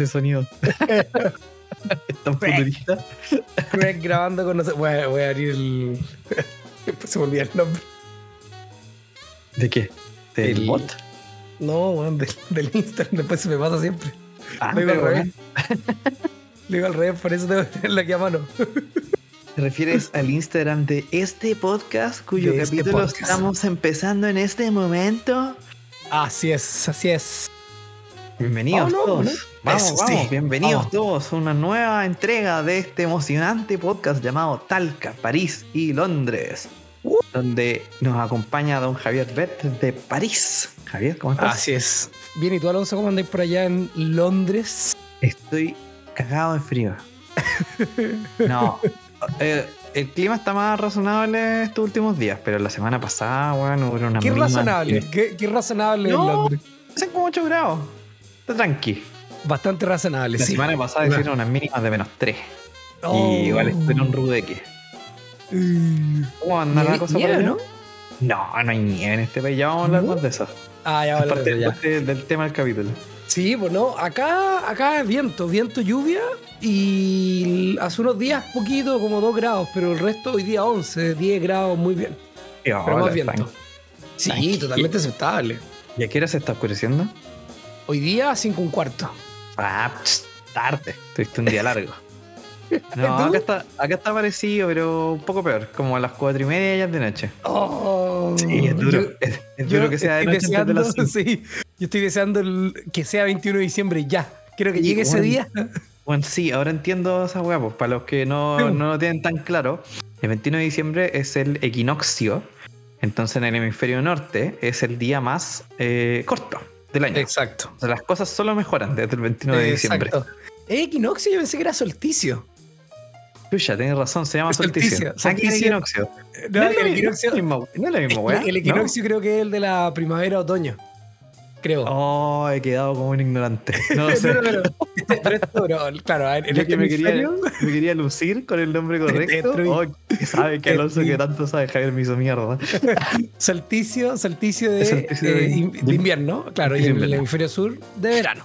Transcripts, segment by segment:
ese sonido. tan futurista. Craig grabando con nosotros. Voy, a- voy a abrir el. Después se me olvida el nombre. ¿De qué? ¿Del El- bot? No, weón, del, del Instagram. Después se me pasa siempre. Ah, Lo digo al revés. Lo digo al revés, por eso tengo que tenerlo aquí a mano. ¿Te refieres al Instagram de este podcast cuyo De este capítulo podcast. estamos empezando en este momento? Así es, así es. Bienvenidos Vámonos, todos. Vamos, Eso vamos, sí, bienvenidos vamos. todos a una nueva entrega de este emocionante podcast llamado Talca, París y Londres. Uh. Donde nos acompaña don Javier Bert de París. Javier, ¿cómo estás? Así es. Bien, ¿y tú, Alonso, cómo andáis por allá en Londres? Estoy cagado de frío. No. eh, el clima está más razonable estos últimos días, pero la semana pasada, bueno, hubo una Qué razonable, qué, qué razonable No. en Londres. Hacen como 8 grados. Está tranqui. Bastante razonable, La sí. semana pasada hicieron unas mínimas de menos 3. Oh. Y igual estoy en un rudeque. Mm. ¿Cómo anda la cosa por nieve, allá? ¿no? No, no hay nieve en este país. Ya vamos a hablar ¿No? más de eso. Ah, ya, Es vale, parte, ya. parte del tema del capítulo. Sí, pues no, acá, acá es viento, viento, lluvia y hace unos días poquito, como 2 grados, pero el resto hoy día 11, 10 grados, muy bien. Pero más viento. Sí, totalmente aceptable. ¿Y a qué hora se está oscureciendo? Hoy día 5 un cuarto. Ah, tarde. Tuviste un día largo. No, acá está, acá está parecido, pero un poco peor. Como a las cuatro y media ya es de noche. Oh, Sí, es duro. yo- es, duro que sea de noche antes de las sí, yo estoy deseando el- que sea 21 de diciembre ya. Quiero que llegue ese día. Bueno, sí, ahora entiendo esa hueá, pues, para los que no, Sí. no lo tienen tan claro. El 21 de diciembre es el equinoccio. Entonces en el hemisferio norte es el día más eh, corto del año. Exacto. O sea, las cosas solo mejoran desde el 21 de diciembre. Exacto. ¿Es equinoccio? Yo pensé que era solsticio. Pucha, tienes razón, se llama solsticio. solsticio, Ah, equinoccio. No, No es el equinoccio, no es la misma weá. el equinoccio creo que es el de la primavera-otoño. Creo. ¿no? Oh, he quedado como un ignorante. No lo sé. Pero, este- pero esto, claro, en, Yo este que me quería, hemisferio- me quería lucir con el nombre correcto. Oh, que sabe que Alonso que tanto sabe, Javier me hizo mierda. solsticio, solsticio de, Solsticio eh, de- in- de invierno, claro, y en el hemisferio sur de verano.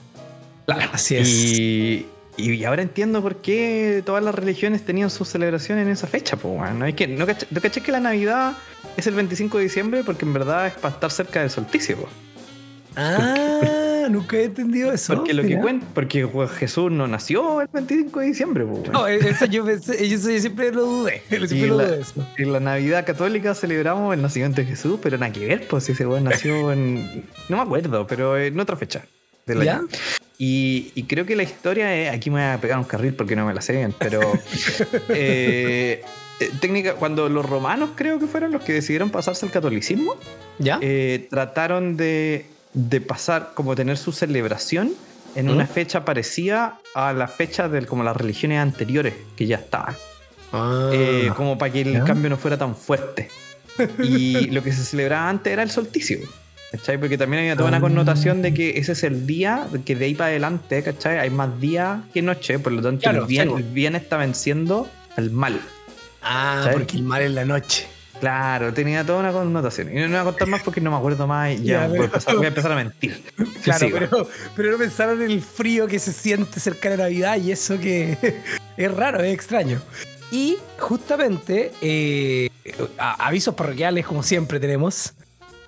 Claro, Así es. Y, y ahora entiendo por qué todas las religiones tenían sus celebraciones en esa fecha, pues, weón. ¿no? Es que, ¿no, cach- ¿no caché que la Navidad es el 25 de diciembre? Porque en verdad es para estar cerca del solsticio, po. Ah, nunca he entendido eso. Porque lo que cuenta, porque Jesús no nació el 25 de diciembre, pues. No, eso yo, pensé, yo siempre lo dudé. Siempre Y lo la- dudé eso. En la Navidad católica celebramos el nacimiento de Jesús, pero nada que ver, pues si ese weón nació en. No me acuerdo, pero en otra fecha. del ¿Ya? año. Y, y creo que la historia es. Aquí me voy a pegar un carril porque no me la sé bien, pero. eh, eh, técnica, cuando los romanos creo que fueron los que decidieron pasarse al catolicismo, ¿Ya? eh, trataron de, de pasar, como tener su celebración en una ¿Mm? fecha parecida a la fecha de como las religiones anteriores que ya estaban. Ah, Eh, como para que el cambio no fuera tan fuerte. Y lo que se celebraba antes era el solsticio. ¿Cachai? Porque también había toda una Ah. connotación de que ese es el día, que de ahí para adelante, ¿cachai? Hay más día que noche, por lo tanto Claro, el, bien, el bien está venciendo al mal. ah, porque el mar es la noche. Claro, tenía toda una connotación. Y no, no voy a contar más porque no me acuerdo más y ya, Ya, voy, a empezar, voy a empezar a mentir. Claro, pero, pero no pensaron en el frío que se siente cerca de Navidad y eso que es raro, es extraño. Y justamente, eh, avisos parroquiales como siempre tenemos.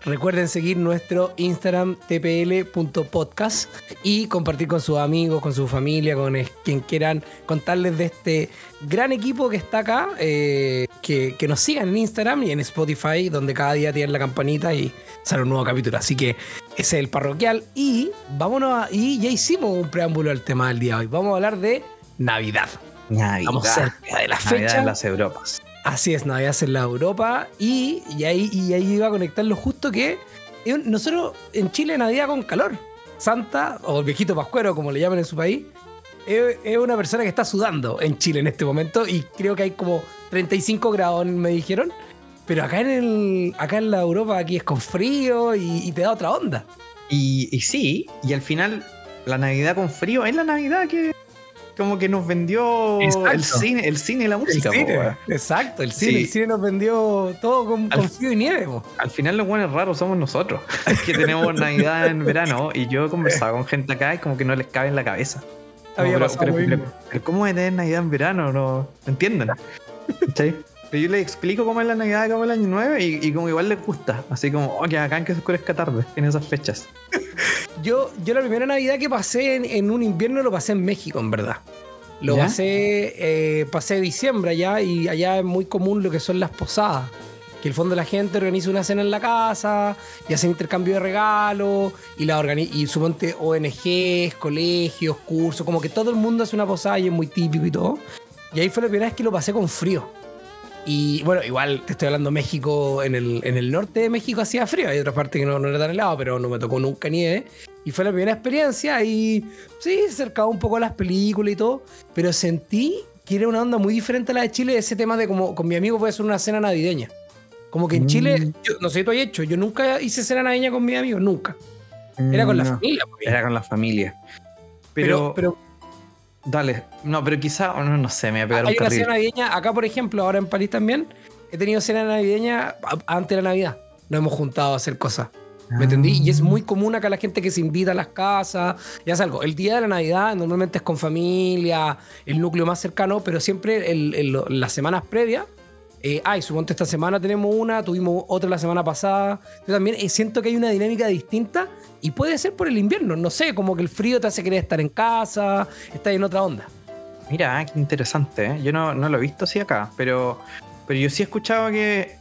Recuerden seguir nuestro Instagram tpl.podcast y compartir con sus amigos, con su familia, con quien quieran contarles de este gran equipo que está acá. eh, que, que nos sigan en Instagram y en Spotify, donde cada día tienen la campanita y sale un nuevo capítulo. Así que ese es el parroquial. Y vámonos a, y ya hicimos un preámbulo al tema del día de hoy. Vamos a hablar de Navidad. Navidad. Estamos cerca de la Navidad fecha. en las Europas. Así es, Navidad es en la Europa. Y, y ahí, iba a conectarlo justo que un- nosotros en Chile Navidad con calor. Santa, o el viejito pascuero, como le llaman en su país, es, una persona que está sudando en Chile en este momento. Y creo que hay como 35 grados, me dijeron. Pero acá en, el, acá en la Europa, aquí es con frío y, y te da otra onda. Y, y sí, y al final, la Navidad con frío es la Navidad que, como que nos vendió Exacto. el cine, el cine y la El música. po, cine, weón. exacto, el cine, Sí. el cine nos vendió todo con, Al- con frío y nieve. po. Al final los buenos raros somos nosotros, que tenemos Navidad en verano y yo he conversado con gente acá y como que no les cabe en la cabeza. Como, pero, pero- ¿cómo a tener Navidad en verano? No, ¿me entienden? ¿Cachai? Pero yo les explico cómo es la Navidad y cómo es el Año Nuevo y, y como igual les gusta. Así como, oh, que acá que se oscurezca tarde en esas fechas. Yo, yo la primera Navidad que pasé en, en un invierno lo pasé en México, en verdad. Lo ¿Ya? pasé, eh, pasé diciembre allá y allá es muy común lo que son las posadas. Que el fondo la gente organiza una cena en la casa y hacen intercambio de regalos y la organi y suponte ONGs, colegios, cursos, como que todo el mundo hace una posada y es muy típico y todo. Y ahí fue la primera vez que lo pasé con frío. Y bueno, igual te estoy hablando México, en el, en el norte de México hacía frío, hay otras partes que no, no era tan helado, pero no me tocó nunca nieve. Y fue la primera experiencia y sí, se acercaba un poco a las películas y todo, pero sentí que era una onda muy diferente a la de Chile, ese tema de como con mi amigo puede ser una cena navideña. Como que en Mm. Chile, yo, no sé si tú has hecho, yo nunca hice cena navideña con mis amigos, nunca. Era con la No, familia. pues, Era con la familia. pero, Pero, pero dale, no, pero quizá, no, no sé, me voy a pegar un hay una cena navideña, acá por ejemplo, ahora en París también, he tenido cena navideña antes de la Navidad. Nos hemos juntado a hacer cosas. ¿Me entendí? Y es muy común acá la gente que se invita a las casas. Ya sabes algo, el día de la Navidad normalmente es con familia, el núcleo más cercano, pero siempre las semanas previas. Eh, ay, suponte esta semana tenemos una, tuvimos otra la semana pasada. Yo también eh, siento que hay una dinámica distinta y puede ser por el invierno. No sé, como que el frío te hace querer estar en casa, estás en otra onda. Mira, qué interesante, ¿eh? Yo no, no lo he visto así acá, pero, pero yo sí he escuchado que.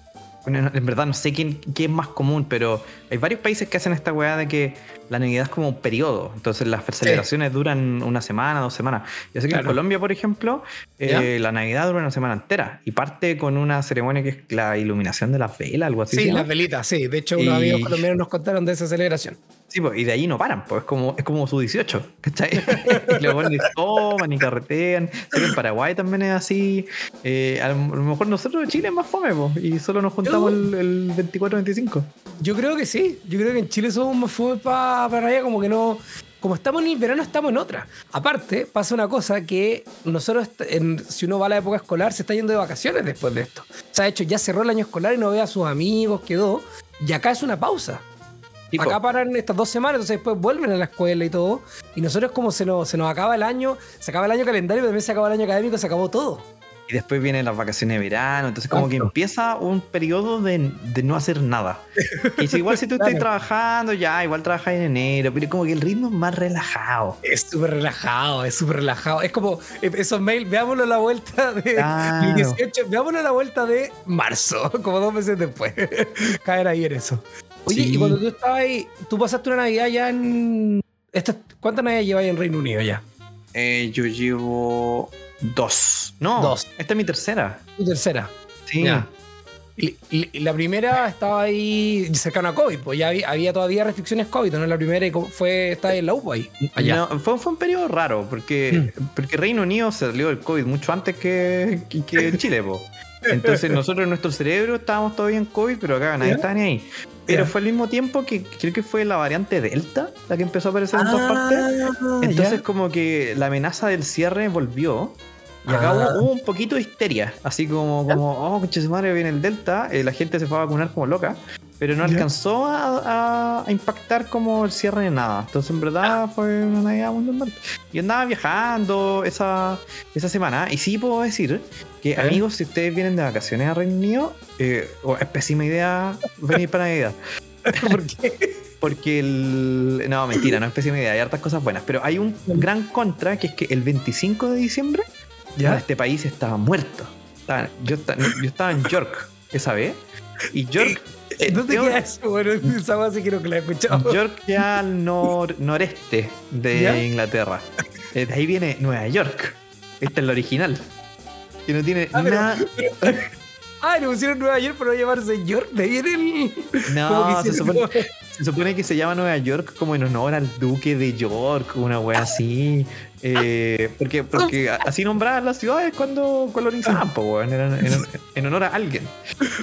Bueno, en verdad no sé quién, qué es más común, pero hay varios países que hacen esta weá de que la Navidad es como un periodo. Entonces las celebraciones duran una semana, dos semanas. Yo sé que en. Colombia, por ejemplo, eh, la Navidad dura una semana entera y parte con una ceremonia que es la iluminación de las velas, algo así. Sí, las velitas, sí. De hecho, unos Y- amigos colombianos nos contaron de esa celebración. Sí, pues, y de ahí no paran, pues es como, es como su 18, ¿cachai? y luego ni toman ni carretean. En Paraguay también es así. Eh, a, lo, mejor nosotros en Chile es más fome, pues, y solo nos juntamos el, el 24-25. Yo creo que sí. Yo creo que en Chile somos más fome para para allá, como que no. Como estamos en el verano, estamos en otra. Aparte, pasa una cosa que nosotros, en- si uno va a la época escolar, se está yendo de vacaciones después de esto. O sea, de hecho, ya cerró el año escolar y no ve a sus amigos, quedó. Y acá es una pausa. Tipo, Acá paran estas dos semanas, entonces después vuelven a la escuela y todo. Y nosotros como se nos, se nos acaba el año, se acaba el año calendario, pero también se acaba el año académico, se acabó todo. y después vienen las vacaciones de verano, entonces como que Exacto. empieza un periodo de, de no hacer nada. Y si igual si tú estás Claro. trabajando, ya, igual trabajas en enero, pero como que el ritmo es más relajado. Es súper relajado, es súper relajado. Es como eh, esos mails, veámoslo a la vuelta de Claro. el 18, veámoslo a la vuelta de marzo, como dos meses después. Caer ahí en eso. Oye, Sí. y cuando tú estabas ahí, tú pasaste una Navidad ya en. esta- ¿Cuántas Navidades llevas en Reino Unido ya? Eh, yo llevo dos. No, Dos. esta es mi tercera. Tu tercera. Sí. Ya. Y, y- y la primera estaba ahí cercano a COVID, pues ya había, había todavía restricciones COVID, ¿no? La primera fue, estaba en la UPA ahí. Allá. No, fue, fue un periodo raro, porque, porque Reino Unido salió del COVID mucho antes que, que, que Chile, po. Entonces nosotros en nuestro cerebro estábamos todavía en COVID, pero acá nadie Ya. estaba ni ahí. Pero fue al mismo tiempo que creo que fue la variante Delta la que empezó a aparecer en todas partes. Ah, Entonces ya. como que la amenaza del cierre volvió. Y acá Ah. hubo, un poquito de histeria. Así como, como oh, conche su madre, viene el Delta. eh, la gente se fue a vacunar como loca. Pero no alcanzó a, a- a impactar como el cierre de nada. Entonces en Ah. verdad fue una Navidad muy normal. Y andaba viajando esa, esa semana. Y sí puedo decir que, ¿Eh? amigos, si ustedes vienen de vacaciones a Reino Unido, eh, oh, es pésima idea venir para Navidad. ¿Por qué? Porque el. No, mentira, no es pésima idea, hay hartas cosas buenas. Pero hay un gran contra que es que el 25 de diciembre ¿Ya? este país estaba muerto. Estaba- yo, esta- yo estaba en York esa vez. Y York. ¿Dónde tengo- queda eso? Bueno, esa sí creo que la he escuchado. York ya al nor- noreste de ¿Ya? Inglaterra. Eh, De ahí viene Nueva York. Esta es la original. Que no tiene Ah, pero- nada. Ah, le pusieron Nueva York para no llamarse York. De ahí viene el. No, se supone, se supone que se llama Nueva York como en honor al duque de York, una wea así. Eh, porque, porque así nombraban las ciudades cuando colonizaban, po, en, en honor a alguien.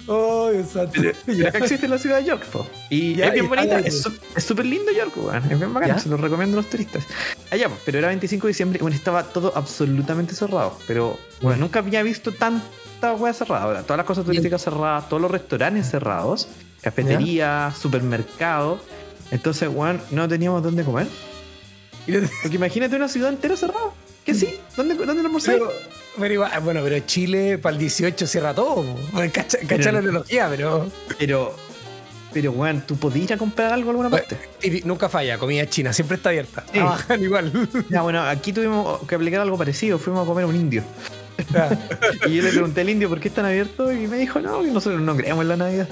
Oh, exacto. Y acá existe la ciudad de York, po. Y Ya, es bien y- bonita, es súper lindo York, weón. Es bien bacán, ¿Ya? se lo recomiendo a los turistas. Allá, po, pero era 25 de diciembre, bueno, estaba todo absolutamente cerrado. Pero, bueno, nunca había visto tanta wea cerrada. Ahora, Todas las cosas turísticas cerradas, todos los restaurantes cerrados, cafetería, supermercado. Entonces, weón, no teníamos dónde comer. Porque imagínate una ciudad entera cerrada. Que sí, ¿dónde, dónde almorzáis? Pero, pero igual, bueno, pero Chile para el 18 cierra todo. Bueno, Cacha, cacha Pero- la analogía, pero. Pero, pero, weón, ¿tú podías ir a comprar algo a alguna parte? Y nunca falla, comida china, siempre está abierta. Sí. Trabajan igual. Ya, bueno, aquí tuvimos que aplicar algo parecido. Fuimos a comer a un indio. Y yo le pregunté al indio por qué están abiertos y me dijo, no, que nosotros no creemos en la Navidad.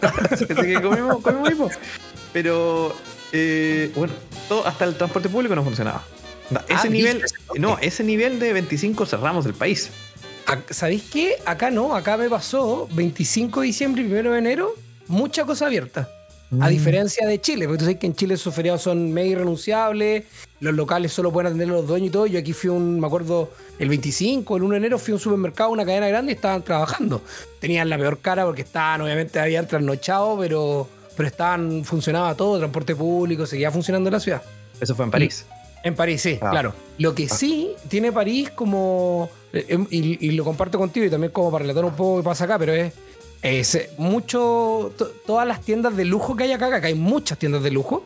Así que comimos, comimos. Pero, eh, bueno, todo, hasta el transporte público no funcionaba. Da, Ese Ah, nivel, no, ese nivel de 25 cerramos el país. ¿Sabéis qué? Acá no, acá me pasó 25 de diciembre y 1 de enero, mucha cosa abierta. A Mm. diferencia de Chile, porque tú sabes que en Chile esos feriados son medio irrenunciables, los locales solo pueden atender los dueños y todo. Yo aquí fui un, me acuerdo, el 25, el 1 de enero fui a un supermercado, una cadena grande y estaban trabajando. Tenían la peor cara porque estaban, obviamente, habían trasnochado, pero, pero estaban, funcionaba todo, transporte público, seguía funcionando la ciudad. Eso fue en París. En París, sí, Ah. claro. Lo que sí tiene París como. eh, em, Y, y lo comparto contigo y también como para relatar un poco qué pasa acá, pero es. es, eh, mucho. to- todas las tiendas de lujo que hay acá, acá hay muchas tiendas de lujo,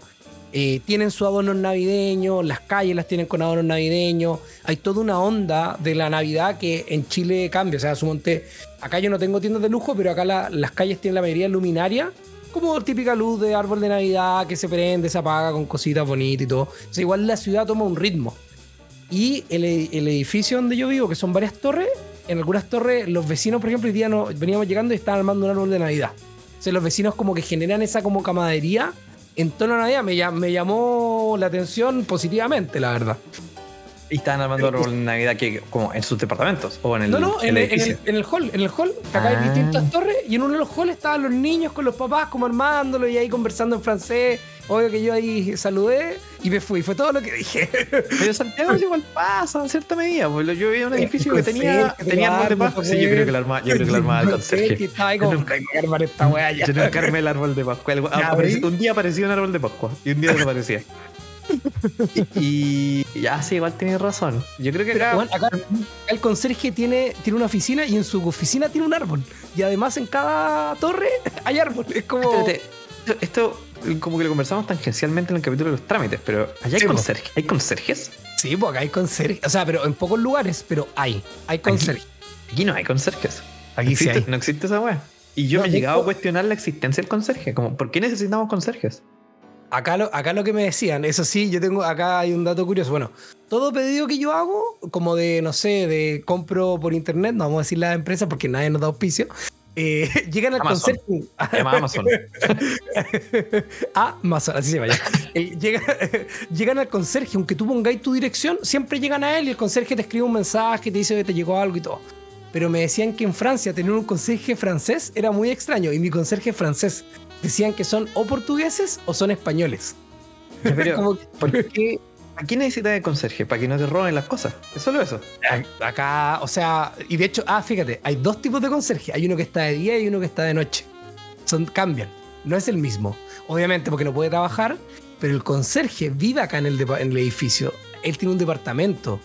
eh, tienen su adornos navideños, las calles las tienen con adornos navideños. Hay toda una onda de la Navidad que en Chile cambia. O sea, sumonte. Acá yo no tengo tiendas de lujo, pero acá la- las calles tienen la mayoría luminaria. Como típica luz de árbol de Navidad que se prende, se apaga con cositas bonitas y todo. Sea, igual la ciudad toma un ritmo. Y el, el edificio donde yo vivo, que son varias torres, en algunas torres los vecinos, por ejemplo, hoy día no, veníamos llegando y estaban armando un árbol de Navidad. O sea, los vecinos como que generan esa como camaradería en torno a Navidad. Me, me llamó la atención positivamente, la verdad. Y estaban armando árbol de Navidad que, como en sus departamentos o en el, No, no, en, el en el- en el hall, en el hall, que acá Ah. hay distintas torres, y en uno de los halls estaban los niños con los papás como armándolo y ahí conversando en francés. Obvio que yo ahí saludé y me fui, fue todo lo que dije. Pero Santiago igual pasa en cierta medida. porque Yo vivía en un edificio que tenía, que tenía te árbol de pues, Sí, yo creo que la arma, yo creo que la armaba el conserje. Estaba ahí como, Yo nunca- "Hay que armar esta weá ya". Yo nunca armé el árbol de Pascua. Un día aparecía un árbol de Pascua y un día desaparecía. y, y ya, sí, igual tienes razón. Yo creo que Pero, acá. bueno, acá el conserje tiene, tiene una oficina y en su oficina tiene un árbol. Y además en cada torre hay árbol. Es como. Espérate, esto, esto como que lo conversamos tangencialmente en el capítulo de los trámites, pero allá hay Sí, conserjes. ¿Hay conserjes? Sí, pues acá hay conserje. O sea, pero en pocos lugares, pero hay. Hay conserje. Aquí no hay conserjes. Aquí sí hay. No existe esa weá. Y yo No, me he llegado a cuestionar la existencia del conserje. Como, ¿Por qué necesitamos conserjes? Acá lo, acá lo que me decían, eso sí, yo tengo, acá hay un dato curioso. Bueno, todo pedido que yo hago, como de, no sé, de compro por internet, no vamos a decir la empresa porque nadie nos da auspicio, eh, llegan al Amazon. llama Amazon. Amazon, así se vaya. Eh, llega- llegan al conserje, aunque tú pongáis tu dirección, siempre llegan a él y el conserje te escribe un mensaje, te dice que te llegó algo y todo. Pero me decían que en Francia tener un conserje francés era muy extraño y mi conserje francés decían que son o portugueses o son españoles. Pero, Como que- ¿por qué? ¿A quién necesitas de conserje? Para que no te roben las cosas. Es solo eso. Acá, o sea, y de hecho, ah, fíjate, hay dos tipos de conserje. Hay uno que está de día y uno que está de noche. Son, cambian. No es el mismo. Obviamente porque no puede trabajar, pero el conserje vive acá en el, en el edificio. Él tiene un departamento.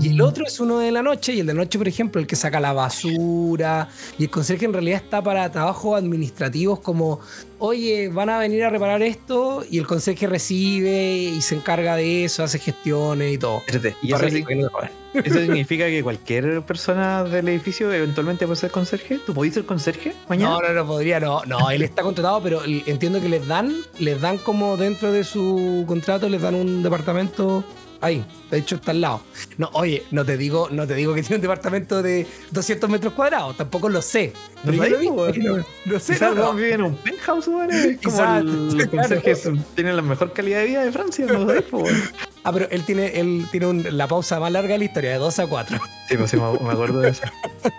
Y el otro es uno de la noche, y el de la noche, por ejemplo, el que saca la basura. Y el conserje en realidad está para trabajos administrativos como, oye, van a venir a reparar esto, y el conserje recibe y se encarga de eso, hace gestiones y todo. Espérate, ¿y eso, sí- no eso significa que cualquier persona del edificio eventualmente puede ser conserje? ¿Tú podés ser conserje mañana? No, no, no podría, no. No, él está contratado, pero entiendo que les dan, les dan como dentro de su contrato, les dan un departamento ahí. De hecho, está al lado. No, oye, no te digo, no te digo que tiene un departamento de 200 metros cuadrados, tampoco lo sé. No Pero yo sabéis, lo vi, no, no sé, no, no. vive en un penthouse. Es Como el- claro. conserjes tienen la mejor calidad de vida de Francia, no weón. Ah, pero él tiene, él tiene un- la pausa más larga de la historia, de 2 a 4. Sí, pues sí, me, me acuerdo de eso.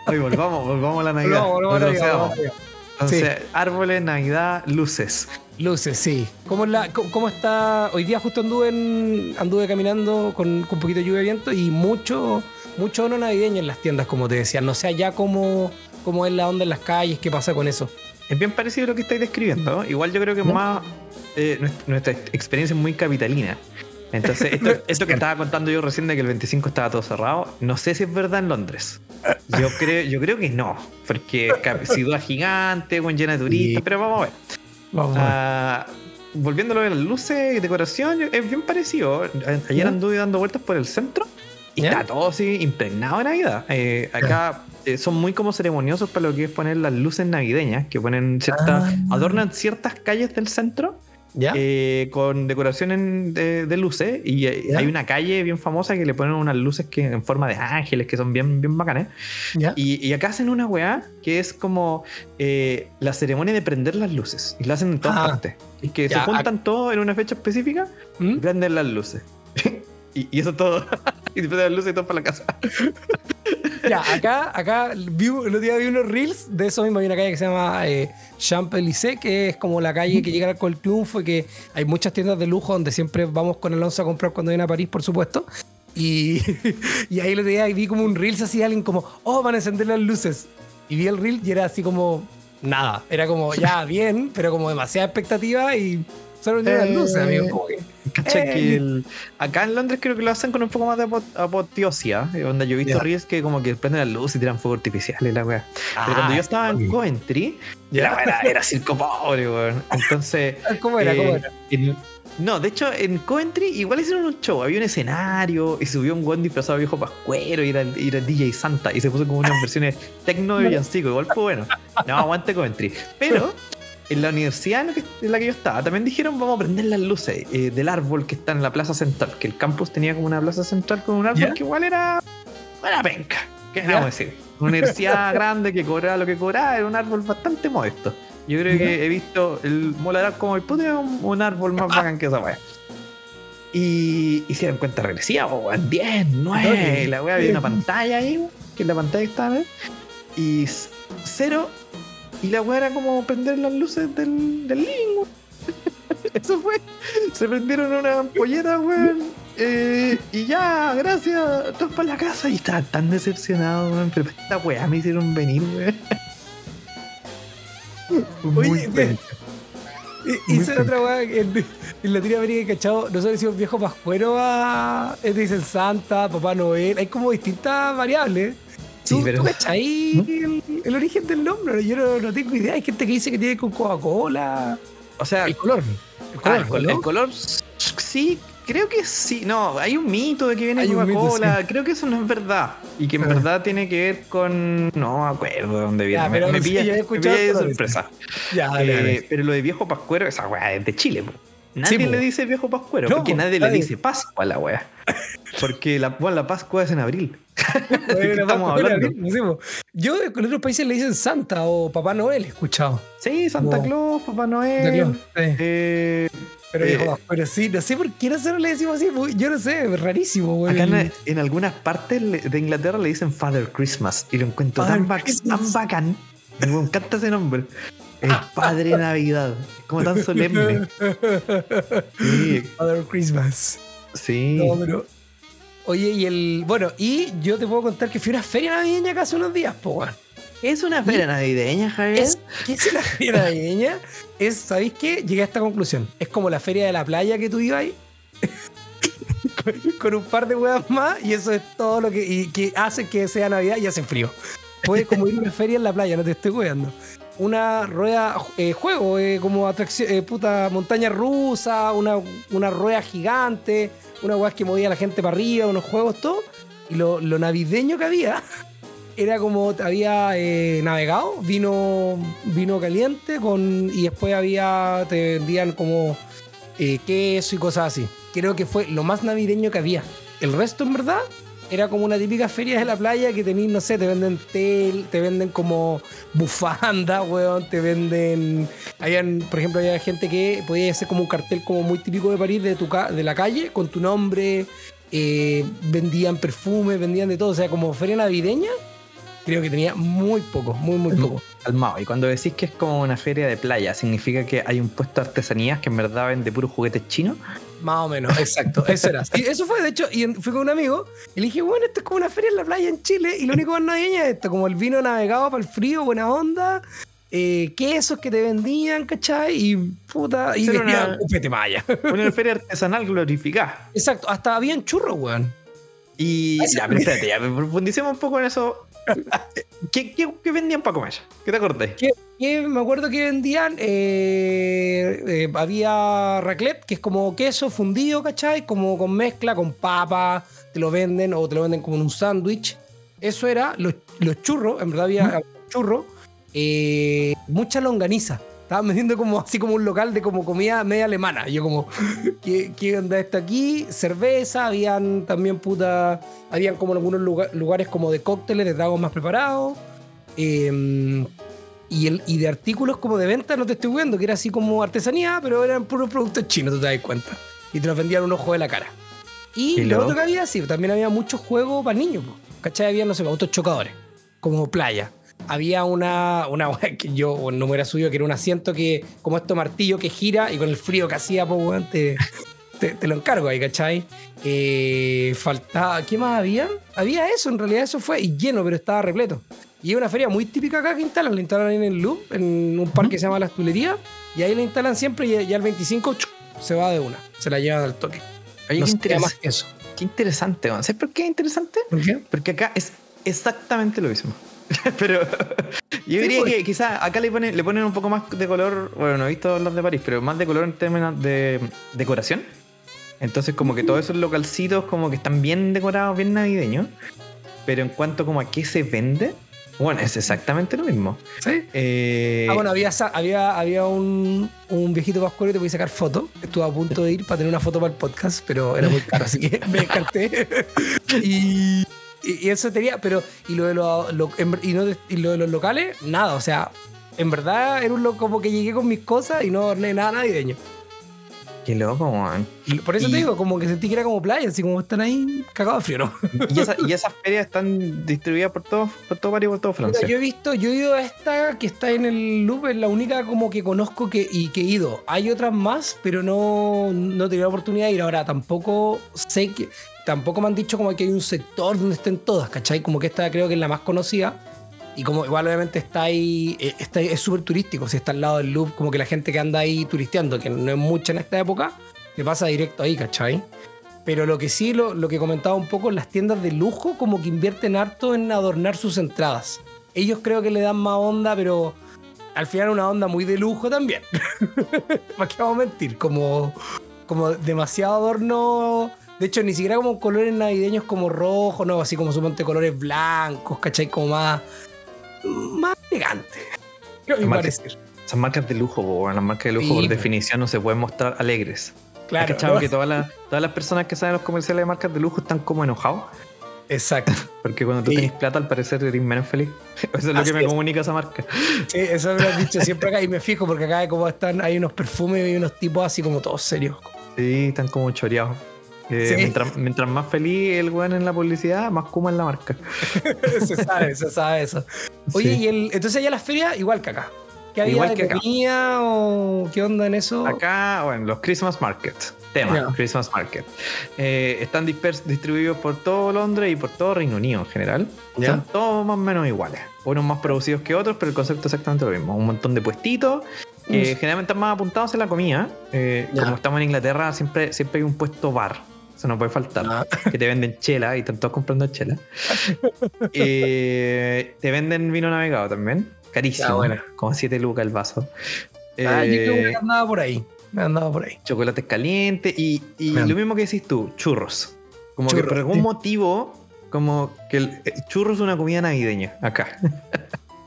Oye, volvamos, volvamos a la Navidad. No, no, procedamos. no, no. Entonces, árboles, Navidad, luces. Luces, sí. ¿Cómo, es la, cómo, cómo está? Hoy día justo anduve en- anduve caminando con, con un poquito de lluvia y viento y mucho, mucho ono navideño en las tiendas, como te decía. No sé allá cómo, cómo es la onda en las calles, qué pasa con eso. Es bien parecido a lo que estáis describiendo. Igual yo creo que más eh, nuestra, experiencia es muy capitalina. Entonces, esto, esto que estaba contando yo recién de que el 25 estaba todo cerrado, no sé si es verdad en Londres. Yo creo, yo creo que no, porque ciudad gigante, con llena de turistas, Sí. pero vamos a ver. Vamos a ver. Ah, volviendo a lo de las luces y decoración, es bien parecido. Ayer anduve dando vueltas por el centro y está todo así impregnado de Navidad. Eh, acá eh, son muy como ceremoniosos para lo que es poner las luces navideñas, que ponen ciertas, Ah. adornan ciertas calles del centro ¿Ya? eh, con decoración de, de luces y eh, ¿Ya? hay una calle bien famosa que le ponen unas luces que en forma de ángeles que son bien, bien bacanes. ¿Ya? Y, y acá hacen una weá que es como eh, la ceremonia de prender las luces. Y la hacen en todas Ah. partes. Y que se juntan todos en una fecha específica y ¿Mm? prenden las luces. y, y eso es todo. y prenden las luces y todo para la casa. Ya, acá, acá vi, el otro día vi unos reels de eso mismo. Hay una calle que se llama eh, Champs-Élysées, que es como la calle que llega Arco del Triunfo y que hay muchas tiendas de lujo donde siempre vamos con Alonso a comprar cuando viene a París, por supuesto. Y, y ahí el otro día vi como un reels así, alguien como, oh, van a encender las luces. Y vi el reel y era así como, nada. Era como, ya, bien, pero como demasiada expectativa y solo encendieron las luces, Eh. amigo. Como que. Eh. Que el- acá en Londres creo que lo hacen con un poco más de apo- apoteosia. eh, yo he visto Ya. reels que como que prenden las luces y tiran fuego artificial y la weá. Pero Ah, cuando yo estaba en Coventry, la weá era, era circo pobre, weón. Entonces. ¿Cómo era? ¿Cómo eh, era? en- no, de hecho, en Coventry igual hicieron un show. Había un escenario y subió un buen disfrazado de viejo pascuero y era, y era DJ Santa y se puso como unas versiones tecno de villancico. Igual fue bueno. No, aguante Coventry. Pero en la universidad en la, que, en yo estaba también dijeron vamos a prender las luces eh, del árbol que está en la plaza central. Que el campus tenía como una plaza central con un árbol ¿Ya? que igual era una penca. ¿Qué vamos a decir? Una universidad grande que cobraba lo que cobraba, era un árbol bastante modesto. Yo creo ¿Ya? que he visto el moladar como el puto un, árbol más bacán que esa wea. Y hicieron cuenta regresiva, weón, 10, 9, y la wea había una pantalla ahí, que es la pantalla que estaba, ¿eh? y cero, y la wea era como prender las luces del, del living, weón. Eso fue, se prendieron unas ampolletas, weón, eh, y ya, gracias, todos para la casa, y estaba tan decepcionado, weón, pero esta wea me hicieron venir, weón. Fue Oye. Y- Hice otra weá que en, en Latinoamérica, ¿cachado? Nosotros decimos viejo pascuero a. eh, Dicen Santa, Papá Noel. Hay como distintas variables. Sí, ¿Tú, pero- ¿tú cachai el, el origen del nombre? Yo no, no tengo idea. Hay gente que dice que tiene con Coca-Cola. O sea, El color. El Ah, color, el, color, sí, creo que sí. No, hay un mito de que viene Coca-Cola. Creo que eso no es verdad. Y que en Ah. verdad tiene que ver con. No me acuerdo de dónde viene. Ya, pero me sí, pilla, me de sorpresa. Ya, dale, Eh, pero lo de viejo pascuero, esa weá es de Chile. po. Nadie Sí, le dice viejo pascuero, No, porque po, nadie le dice Pascua a la weá. Porque la, bueno, la Pascua es en abril. Bueno, ¿De qué estamos hablando? Yo en otros países le dicen Santa o Papá Noel, he escuchado. Sí, Santa Wow. Claus, Papá Noel. Claus, sí. eh, Pero eh, pascuero, sí. No sé por qué nosotros le decimos así. Yo no sé, es rarísimo, güey. Acá en, en algunas partes de Inglaterra le dicen Father Christmas y lo encuentro Father tan, Christmas. tan bacán. Me encanta ese nombre. El Padre Navidad. Como tan solemne. Sí, Father Christmas. sí. No, pero. Oye, y el. Bueno, y yo te puedo contar que fui a una feria navideña acá hace unos días, po, weón. Es una feria navideña, Javier. Es, ¿Qué es la feria navideña? Es, ¿sabéis qué? Llegué a esta conclusión. Es como la feria de la playa que tú ibas ahí. con, un par de huevas más, y eso es todo lo que, y que hace que sea Navidad y hace frío. Puedes como ir a una feria en la playa, no te estoy cuidando. Una rueda, eh, juego, eh, como atracción, eh, puta montaña rusa, una, una rueda gigante, una hueá que movía a la gente para arriba, unos juegos, todo. Y lo, lo navideño que había era como había eh, navegado, vino, vino caliente con, y después había, te vendían como eh, queso y cosas así. Creo que fue lo más navideño que había. El resto, en verdad, era como una típica feria de la playa que tenéis, no sé, te venden tel, te venden como bufanda, weón, te venden... Habían, por ejemplo, había gente que podía hacer como un cartel como muy típico de París de, tu ca- de la calle con tu nombre, eh, vendían perfumes, vendían de todo, o sea, como feria navideña, Creo que tenía muy poco, muy, muy poco. Calmado. Y cuando decís que es como una feria de playa, ¿significa que hay un puesto de artesanías que en verdad vende puros juguetes chinos? Más o menos, exacto. Eso era. Y eso fue, de hecho, y fui con un amigo y le dije, bueno, esto es como una feria en la playa en Chile y lo único más navideño es esto, como el vino navegado para el frío, buena onda, eh, quesos que te vendían, ¿cachai? Y puta, y vendían una- maya. Una feria artesanal glorificada. Exacto, hasta habían churros, weón. Y ya, pero espérate, ya, profundicemos un poco en eso. ¿Qué, qué, qué vendían para comer? ¿Qué te acordás? Que me acuerdo que vendían, eh, eh, había raclette, que es como queso fundido, ¿cachai? Como con mezcla, con papa, te lo venden o te lo venden como en un sándwich. Eso era, los, los churros, en verdad había churros, eh, mucha longaniza. Estaban vendiendo como así como un local de como comida media alemana. Y yo como, ¿qué, qué onda esto aquí? Cerveza, habían también puta, habían como algunos lugar- lugares como de cócteles, de tragos más preparados. Eh, y, el, y de artículos como de venta no te estoy viendo, que era así como artesanía, pero eran puros productos chinos, tú te das cuenta. Y te los vendían un ojo de la cara. Y ¿Y lo otro que había, sí, también había muchos juegos para niños, po. ¿cachai? Había, no sé, autos chocadores, como playa. Había una, una yo, me era suyo, que era un asiento que, como esto martillo que gira y con el frío que hacía, pues, te, te, te lo encargo ahí, ¿cachai? Eh, faltaba, ¿qué más había? Había eso, en realidad eso fue, y lleno, pero estaba repleto. Y es una feria muy típica acá que instalan, la instalan ahí en el Loop, en un parque que se llama Las Tulerías, y ahí la instalan siempre y ya el 25 chuc, se va de una, se la llevan al toque. Oye, no qué, más que eso. qué interesante. ¿sabes por qué es interesante? ¿Por qué? Porque acá es exactamente lo mismo. pero yo diría pues. que quizás acá le ponen, le ponen un poco más de color, bueno, no he visto los de París, pero más de color en términos de decoración. Entonces como que todos esos localcitos como que están bien decorados, bien navideños. Pero en cuanto como a qué se vende, bueno, es exactamente lo mismo. ¿Sí? Eh, Ah, bueno, había, había, había un, un viejito pascuero y te podía sacar fotos. Estuve a punto de ir para tener una foto para el podcast, pero era muy caro, así que me descarté. y, y- y eso tenía, pero, y lo de, lo- lo- en ver- y, no de- y lo de los locales, nada, o sea, en verdad era un loco como que llegué con mis cosas y no ordené nada navideño. Qué loco, man. Por eso Y- te digo, como que sentí que era como playa, así como están ahí cagados de frío, ¿no? Y, esa- y esas ferias están distribuidas por todo, por todo París por todo Mira, Francia. yo he visto, yo he ido a esta que está en el loop, es la única como que conozco que, y que he ido. Hay otras más, pero no, no he tenido la oportunidad de ir. Ahora tampoco sé que, tampoco me han dicho como que hay un sector donde estén todas, ¿cachai? Como que esta creo que es la más conocida. Y como igual obviamente está ahí, eh, está, es súper turístico, si está al lado del loop, como que la gente que anda ahí turisteando, que no es mucha en esta época, te pasa directo ahí, ¿cachai? Pero lo que sí, lo, lo que comentaba un poco, las tiendas de lujo como que invierten harto en adornar sus entradas. Ellos creo que le dan más onda, pero al final una onda muy de lujo también. ¿Para qué vamos a mentir? Como, como demasiado adorno. De hecho, ni siquiera como colores navideños como rojo, no, así como suponte colores blancos, ¿cachai? Como más, más elegante. A mi parecer. Esas marcas de lujo, weón, las marcas de lujo Sí, por po. definición no se pueden mostrar alegres. Claro. ¿Has cachado ¿no? que todas las, todas las personas que saben los comerciales de marcas de lujo están como enojados? Exacto. Porque cuando tú Sí. tenés plata, al parecer eres menos feliz. Eso es lo que me es. comunica esa marca. Sí, eso me lo has dicho siempre acá y me fijo porque acá como están, hay unos perfumes y unos tipos así como todos serios. Sí, están como choreados. Eh, Sí. mientras, mientras más feliz el weón en la publicidad, más kuma en la marca. se sabe, se sabe eso. Oye, Sí. y el, entonces allá las ferias igual que acá. ¿Qué había Igual de que acá. comida o qué onda en eso? Acá, bueno, los Christmas Market. Tema, Ya. Christmas Market. Eh, están dispers- distribuidos por todo Londres y por todo Reino Unido en general. Ya. Son todos más o menos iguales. Unos más producidos que otros, pero el concepto es exactamente lo mismo. Un montón de puestitos que Mm. generalmente están más apuntados en la comida. Eh, como estamos en Inglaterra, siempre, siempre hay un puesto bar. Eso no puede faltar. Ah. Que te venden chela y están todos comprando chela. Eh, te venden vino navegado también. Carísimo. Ya, bueno. Como 7 lucas el vaso. Ah, yo creo que Eh, andaba por ahí. Me andaba por ahí. chocolates calientes y, y lo mismo que decís tú, churros. Como que por algún sí. motivo, como que el, el churro es una comida navideña acá.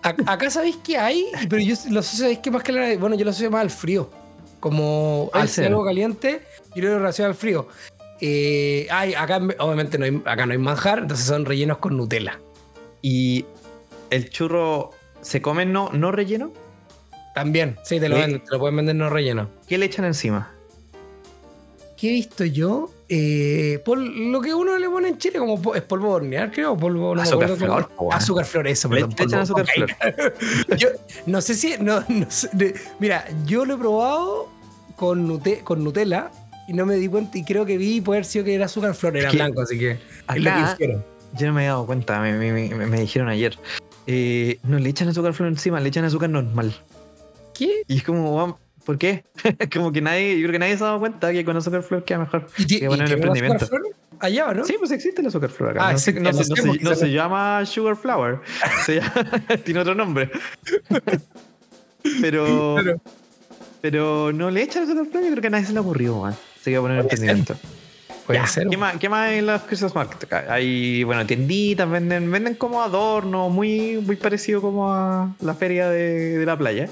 Acá sabéis que hay, pero yo lo sé, que más que la, bueno, yo lo sé más al frío. Como ser. algo caliente, yo lo relaciono al frío. Eh, hay, acá en- obviamente no hay, acá no hay manjar, entonces son rellenos con Nutella. Y el churro se come no, no relleno. También, sí, te lo venden, te lo pueden vender no relleno. ¿Qué le echan encima? ¿Qué he visto yo? eh, pol- lo que uno le pone en Chile como po- es polvo hornear, creo. Polvo, no Azúcar flor. Azúcar eso, perdón. le polvo. azúcar Ok. flor. Yo no sé si. No, no sé, de- mira, yo lo he probado con, Nute- con Nutella y no me di cuenta y creo que vi puede haber sido que era azúcar flor, era que blanco, así que es lo que Acá, hicieron. yo no me he dado cuenta, me, me- me- me dijeron ayer. Eh, no le echan azúcar flor encima, le echan azúcar normal. ¿Qué? Y es como, ¿por qué? como que nadie, yo creo que nadie se ha dado cuenta que con azúcar flor queda mejor. ¿Y, y bueno el azúcar emprendimiento. flor? Allá, ¿o ¿no? Sí, pues existe el azúcar flor acá. Ah, no, se, no se- no se llama sugar flower. Se llama- tiene otro nombre. pero, pero no le echan azúcar flor, yo creo que a nadie se le ocurrió, man. Se iba a poner. Puede Ya, ser. ¿Qué más, ¿Qué más hay en los Christmas Market? Hay, bueno, tienditas, venden, venden como adornos, muy, muy parecido como a la feria de, de la playa.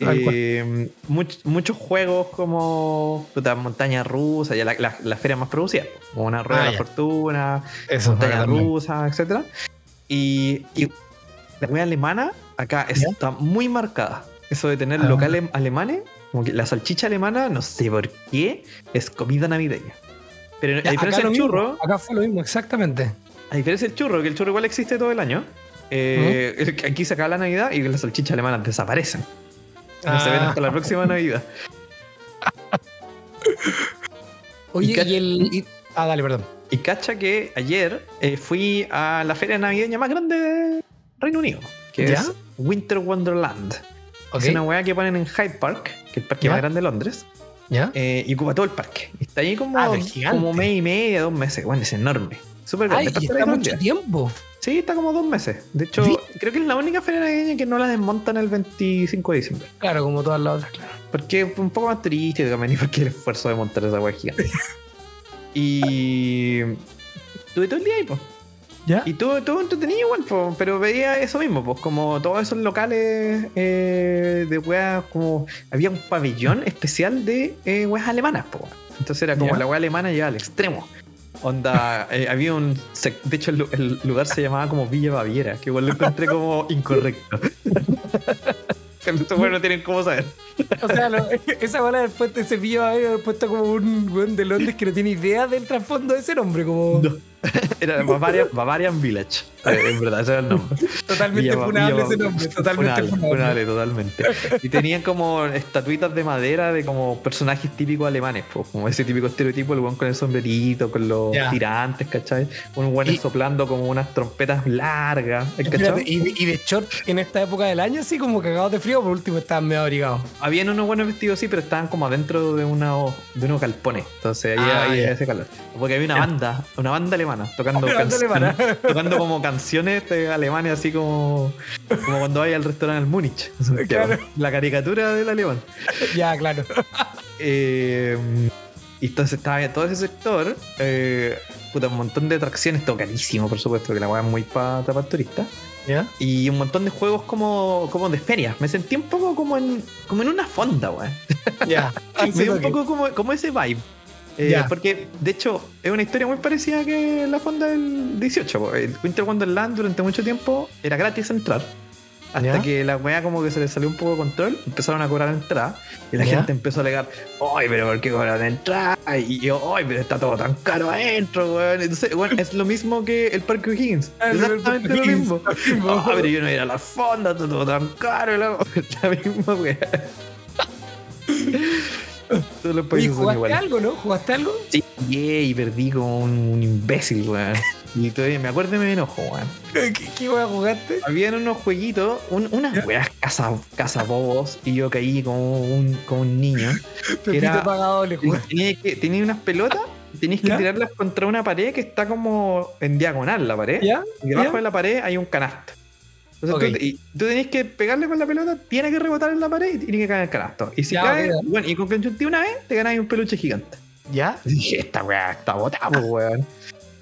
Eh, much- muchos juegos como puta, montaña rusa, ya la, la- la feria más producida, como una rueda Ah, de la fortuna, Eso, montaña rusa, etcétera. Y, y la wea alemana acá ¿Ya? está muy marcada. Eso de tener Ah. locales alemanes, como que la salchicha alemana, no sé por qué, es comida navideña. Pero Ya, a diferencia del mismo, churro, Acá fue lo mismo, exactamente. a diferencia del churro, que el churro igual existe todo el año, eh, aquí se acaba la Navidad y las salchichas alemanas desaparecen. No se ven Ah. hasta la próxima Navidad. Oye, Y el. y- ah, dale, perdón. Y cacha que ayer eh, fui a la feria navideña más grande de Reino Unido, que ¿Ya? es Winter Wonderland. Ok. Es una weá que ponen en Hyde Park, que es el parque ¿Ya? más grande de Londres, ¿Ya? eh, y ocupa todo el parque. Y Está ahí como, Ah, como mes y media, dos meses. Bueno, es enorme. Súper Ay, grande. y Para estar está mucho tiempo. Sí, está como dos meses. De hecho, ¿Sí? creo que es la única feria navideña que no la desmontan el 25 de diciembre. Claro, como todas las otras, claro. Porque es un poco más triste también, y porque el esfuerzo de montar esa weá gigante. y. Tuve todo el día ahí, pues. ¿Ya? Y todo, todo entretenido igual, po, pero veía eso mismo, pues como todos esos locales eh, de weas, como había un pabellón especial de eh, weas alemanas, po. Entonces era como Ya. la wea alemana llegaba al extremo. Onda, eh, había un. De hecho, el, lu- el lugar se llamaba como Villa Baviera, que igual lo encontré como incorrecto. Estos weones no tienen cómo saber. O sea, lo- esa bola después de ese pillo va a haber puesto como un weón de Londres que no tiene idea del trasfondo de ese nombre, como No. Era Bavarian, Bavarian Village. Eh, en verdad, ese era el nombre. totalmente Villa- funable ese nombre, totalmente funable, funable. funable, totalmente. Y tenían como estatuitas de madera de como personajes típicos alemanes, po, como ese típico estereotipo, el buen con el sombrerito, con los Ya. tirantes, ¿cachai? Un buen Y- soplando como unas trompetas largas, y, y de short en esta época del año, así como cagados de frío, por último estaban medio abrigados. Habían unos buenos vestidos, sí, pero estaban como adentro de, una, de unos galpones. Entonces ahí Ah, ya. ese calor. Porque había una banda, una banda alemana, tocando, Una banda alemana. tocando como canciones de alemanes, así como, como cuando vaya al restaurante al Múnich. Claro. La caricatura del alemán. ya, claro. Eh, y entonces estaba todo ese sector, eh, puta, un montón de atracciones, todo carísimo, por supuesto, que la weá es muy para turistas. ¿Ya? Y un montón de juegos como, como de feria. Me sentí un poco como en, como en una fonda, weón. Ya. Me dio un poco como, como ese vibe. Eh. Porque, de hecho, es una historia muy parecida que la fonda del 18. po. El Winter Wonderland durante mucho tiempo era gratis entrar. Hasta que la weá como que se le salió un poco de control, empezaron a cobrar entrada. Y la gente empezó a alegar, ¡ay, pero por qué cobran entrada! Y yo, ¡ay, pero está todo tan caro adentro, weón! Entonces, weón, es lo mismo que el Parque O'Higgins. Ah, Exactamente lo mismo. Ah, pero yo no ir a la fonda, está todo tan caro. La, la misma weá. Todos los países son ¿jugaste iguales. algo, no? ¿Jugaste algo? Sí, y perdí como un, un imbécil, weón. Y todavía me acuerdo y me enojo, weón. ¿Qué, qué wea jugaste? Habían unos jueguitos, un- unas weas caza, cazabobos, y yo caí como un, como un niño. Pepito era- pagado le. Tenía, que, tenía unas pelotas, tenías que ¿Ya? tirarlas contra una pared que está como en diagonal la pared. ¿Ya? Y debajo ¿Ya? de la pared hay un canasto. Tú, y tú tenés que pegarle con la pelota, tiene que rebotar en la pared y tiene que caer en el canasto. Y si Ya, cae, bueno, y con que una vez, te ganas un peluche gigante. ¿Ya? Y dije, esta weá está botada, pues, weón.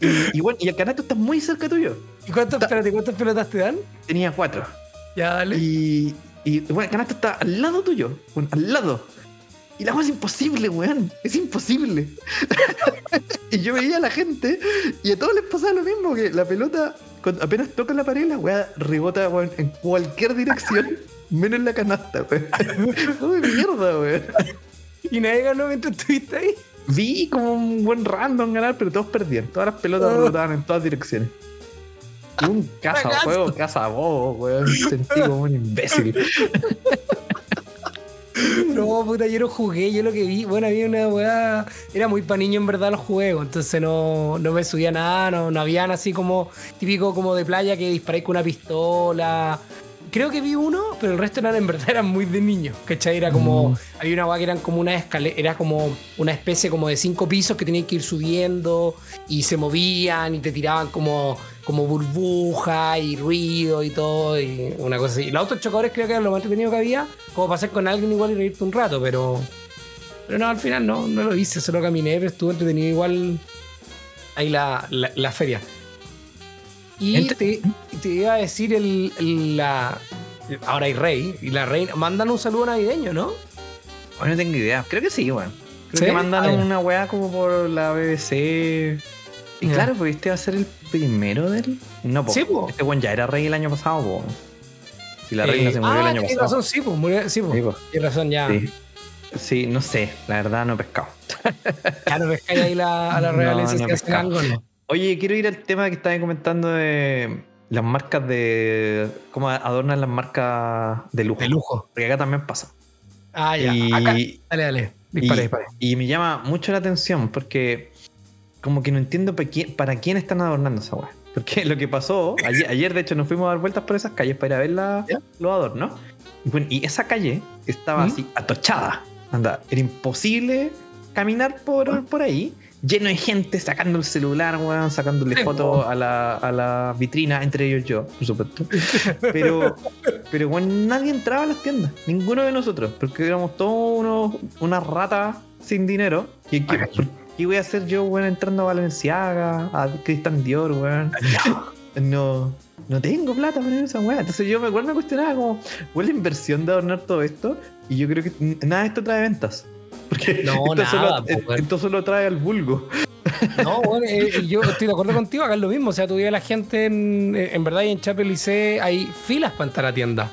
Y, y bueno, y el canasto está muy cerca tuyo. ¿Y cuántas, espérate, cuántas pelotas te dan? Tenía cuatro. Ya, dale. Y, y bueno, el canasto está al lado tuyo. bueno, al lado. Y la weá es imposible, weón. Es imposible. y yo veía a la gente y a todos les pasaba lo mismo, que la pelota, cuando apenas toca la pared, la weá rebota weón, en cualquier dirección, menos en la canasta, weón. Uy, mierda, weón. ¿Y nadie ganó mientras estuviste ahí? Vi como un buen random ganar, pero todos perdían. Todas las pelotas Oh. rebotaban en todas direcciones. Y un caza juego, caza bobo, weón. Sentí como un imbécil. No, puta, yo no jugué, yo lo que vi, bueno, había una weá, era muy pa' niño en verdad los juegos, entonces no, no me subía nada, no, no habían así como típico como de playa que disparáis con una pistola. Creo que vi uno, pero el resto eran en verdad eran muy de niños, ¿cachai? Era como, Mm. había una weá que eran como una escalera, era como una especie como de cinco pisos que tenías que ir subiendo y se movían y te tiraban como, como burbuja y ruido y todo, y una cosa así. Y los autos chocadores creo que era lo más entretenido que había, como pasar con alguien igual y reírte un rato, pero. Pero no, al final no, no lo hice, solo caminé, pero estuvo entretenido igual ahí la, la, la feria. Y te, te iba a decir el, el- la. Ahora hay rey, y la reina. Mandan un saludo navideño, ¿no? Bueno, no tengo idea. Creo que sí, weón. Creo ¿Sí? que mandan una weá como por la BBC. Y claro, porque este va a ser el primero del. No, po. Sí, po. Este weón ya era rey el año pasado, po. Y la Eh, reina se murió ah, el año pasado. razón, sí, pues, murió, sí, pues. Sí. Tienes razón, ya. Sí. Sí, no sé, la verdad no he pescado. Ya no pescáis ahí la, a la No, realeza no si hacen pescado. algo, ¿no? Oye, quiero ir al tema que estabas comentando de las marcas de. cómo adornan las marcas de lujo. De lujo. Porque acá también pasa. Ah, ya. Y, Acá, dale, dale. Dispara, y- dispara. y me llama mucho la atención porque como que no entiendo para quién, para quién están adornando esa weá. Porque lo que pasó, ayer, ayer, de hecho nos fuimos a dar vueltas por esas calles para ir a ver la- los adornos. Y, bueno, y esa calle estaba ¿Mm? así atochada. Anda, era imposible caminar por, por ahí. Lleno de gente sacando el celular, weón, sacándole fotos a la, a la vitrina, entre ellos yo, por supuesto. Pero, pero weón, nadie entraba a las tiendas, ninguno de nosotros, porque éramos todos unos, unas ratas sin dinero. ¿Y por qué voy a hacer yo, weón, entrando a Valenciaga, a Christian Dior, weón? No, no tengo plata para esa weá. Entonces yo me acuerdo me cuestionaba como, ¿cuál es la inversión de adornar todo esto? Y yo creo que nada de esto trae ventas. Porque No, esto, nada, solo, po, weón. esto solo trae al vulgo. No, bueno, eh, yo estoy de acuerdo contigo, acá es lo mismo. O sea, tú a la gente en, en verdad y en Chapel hay filas para entrar a la tienda.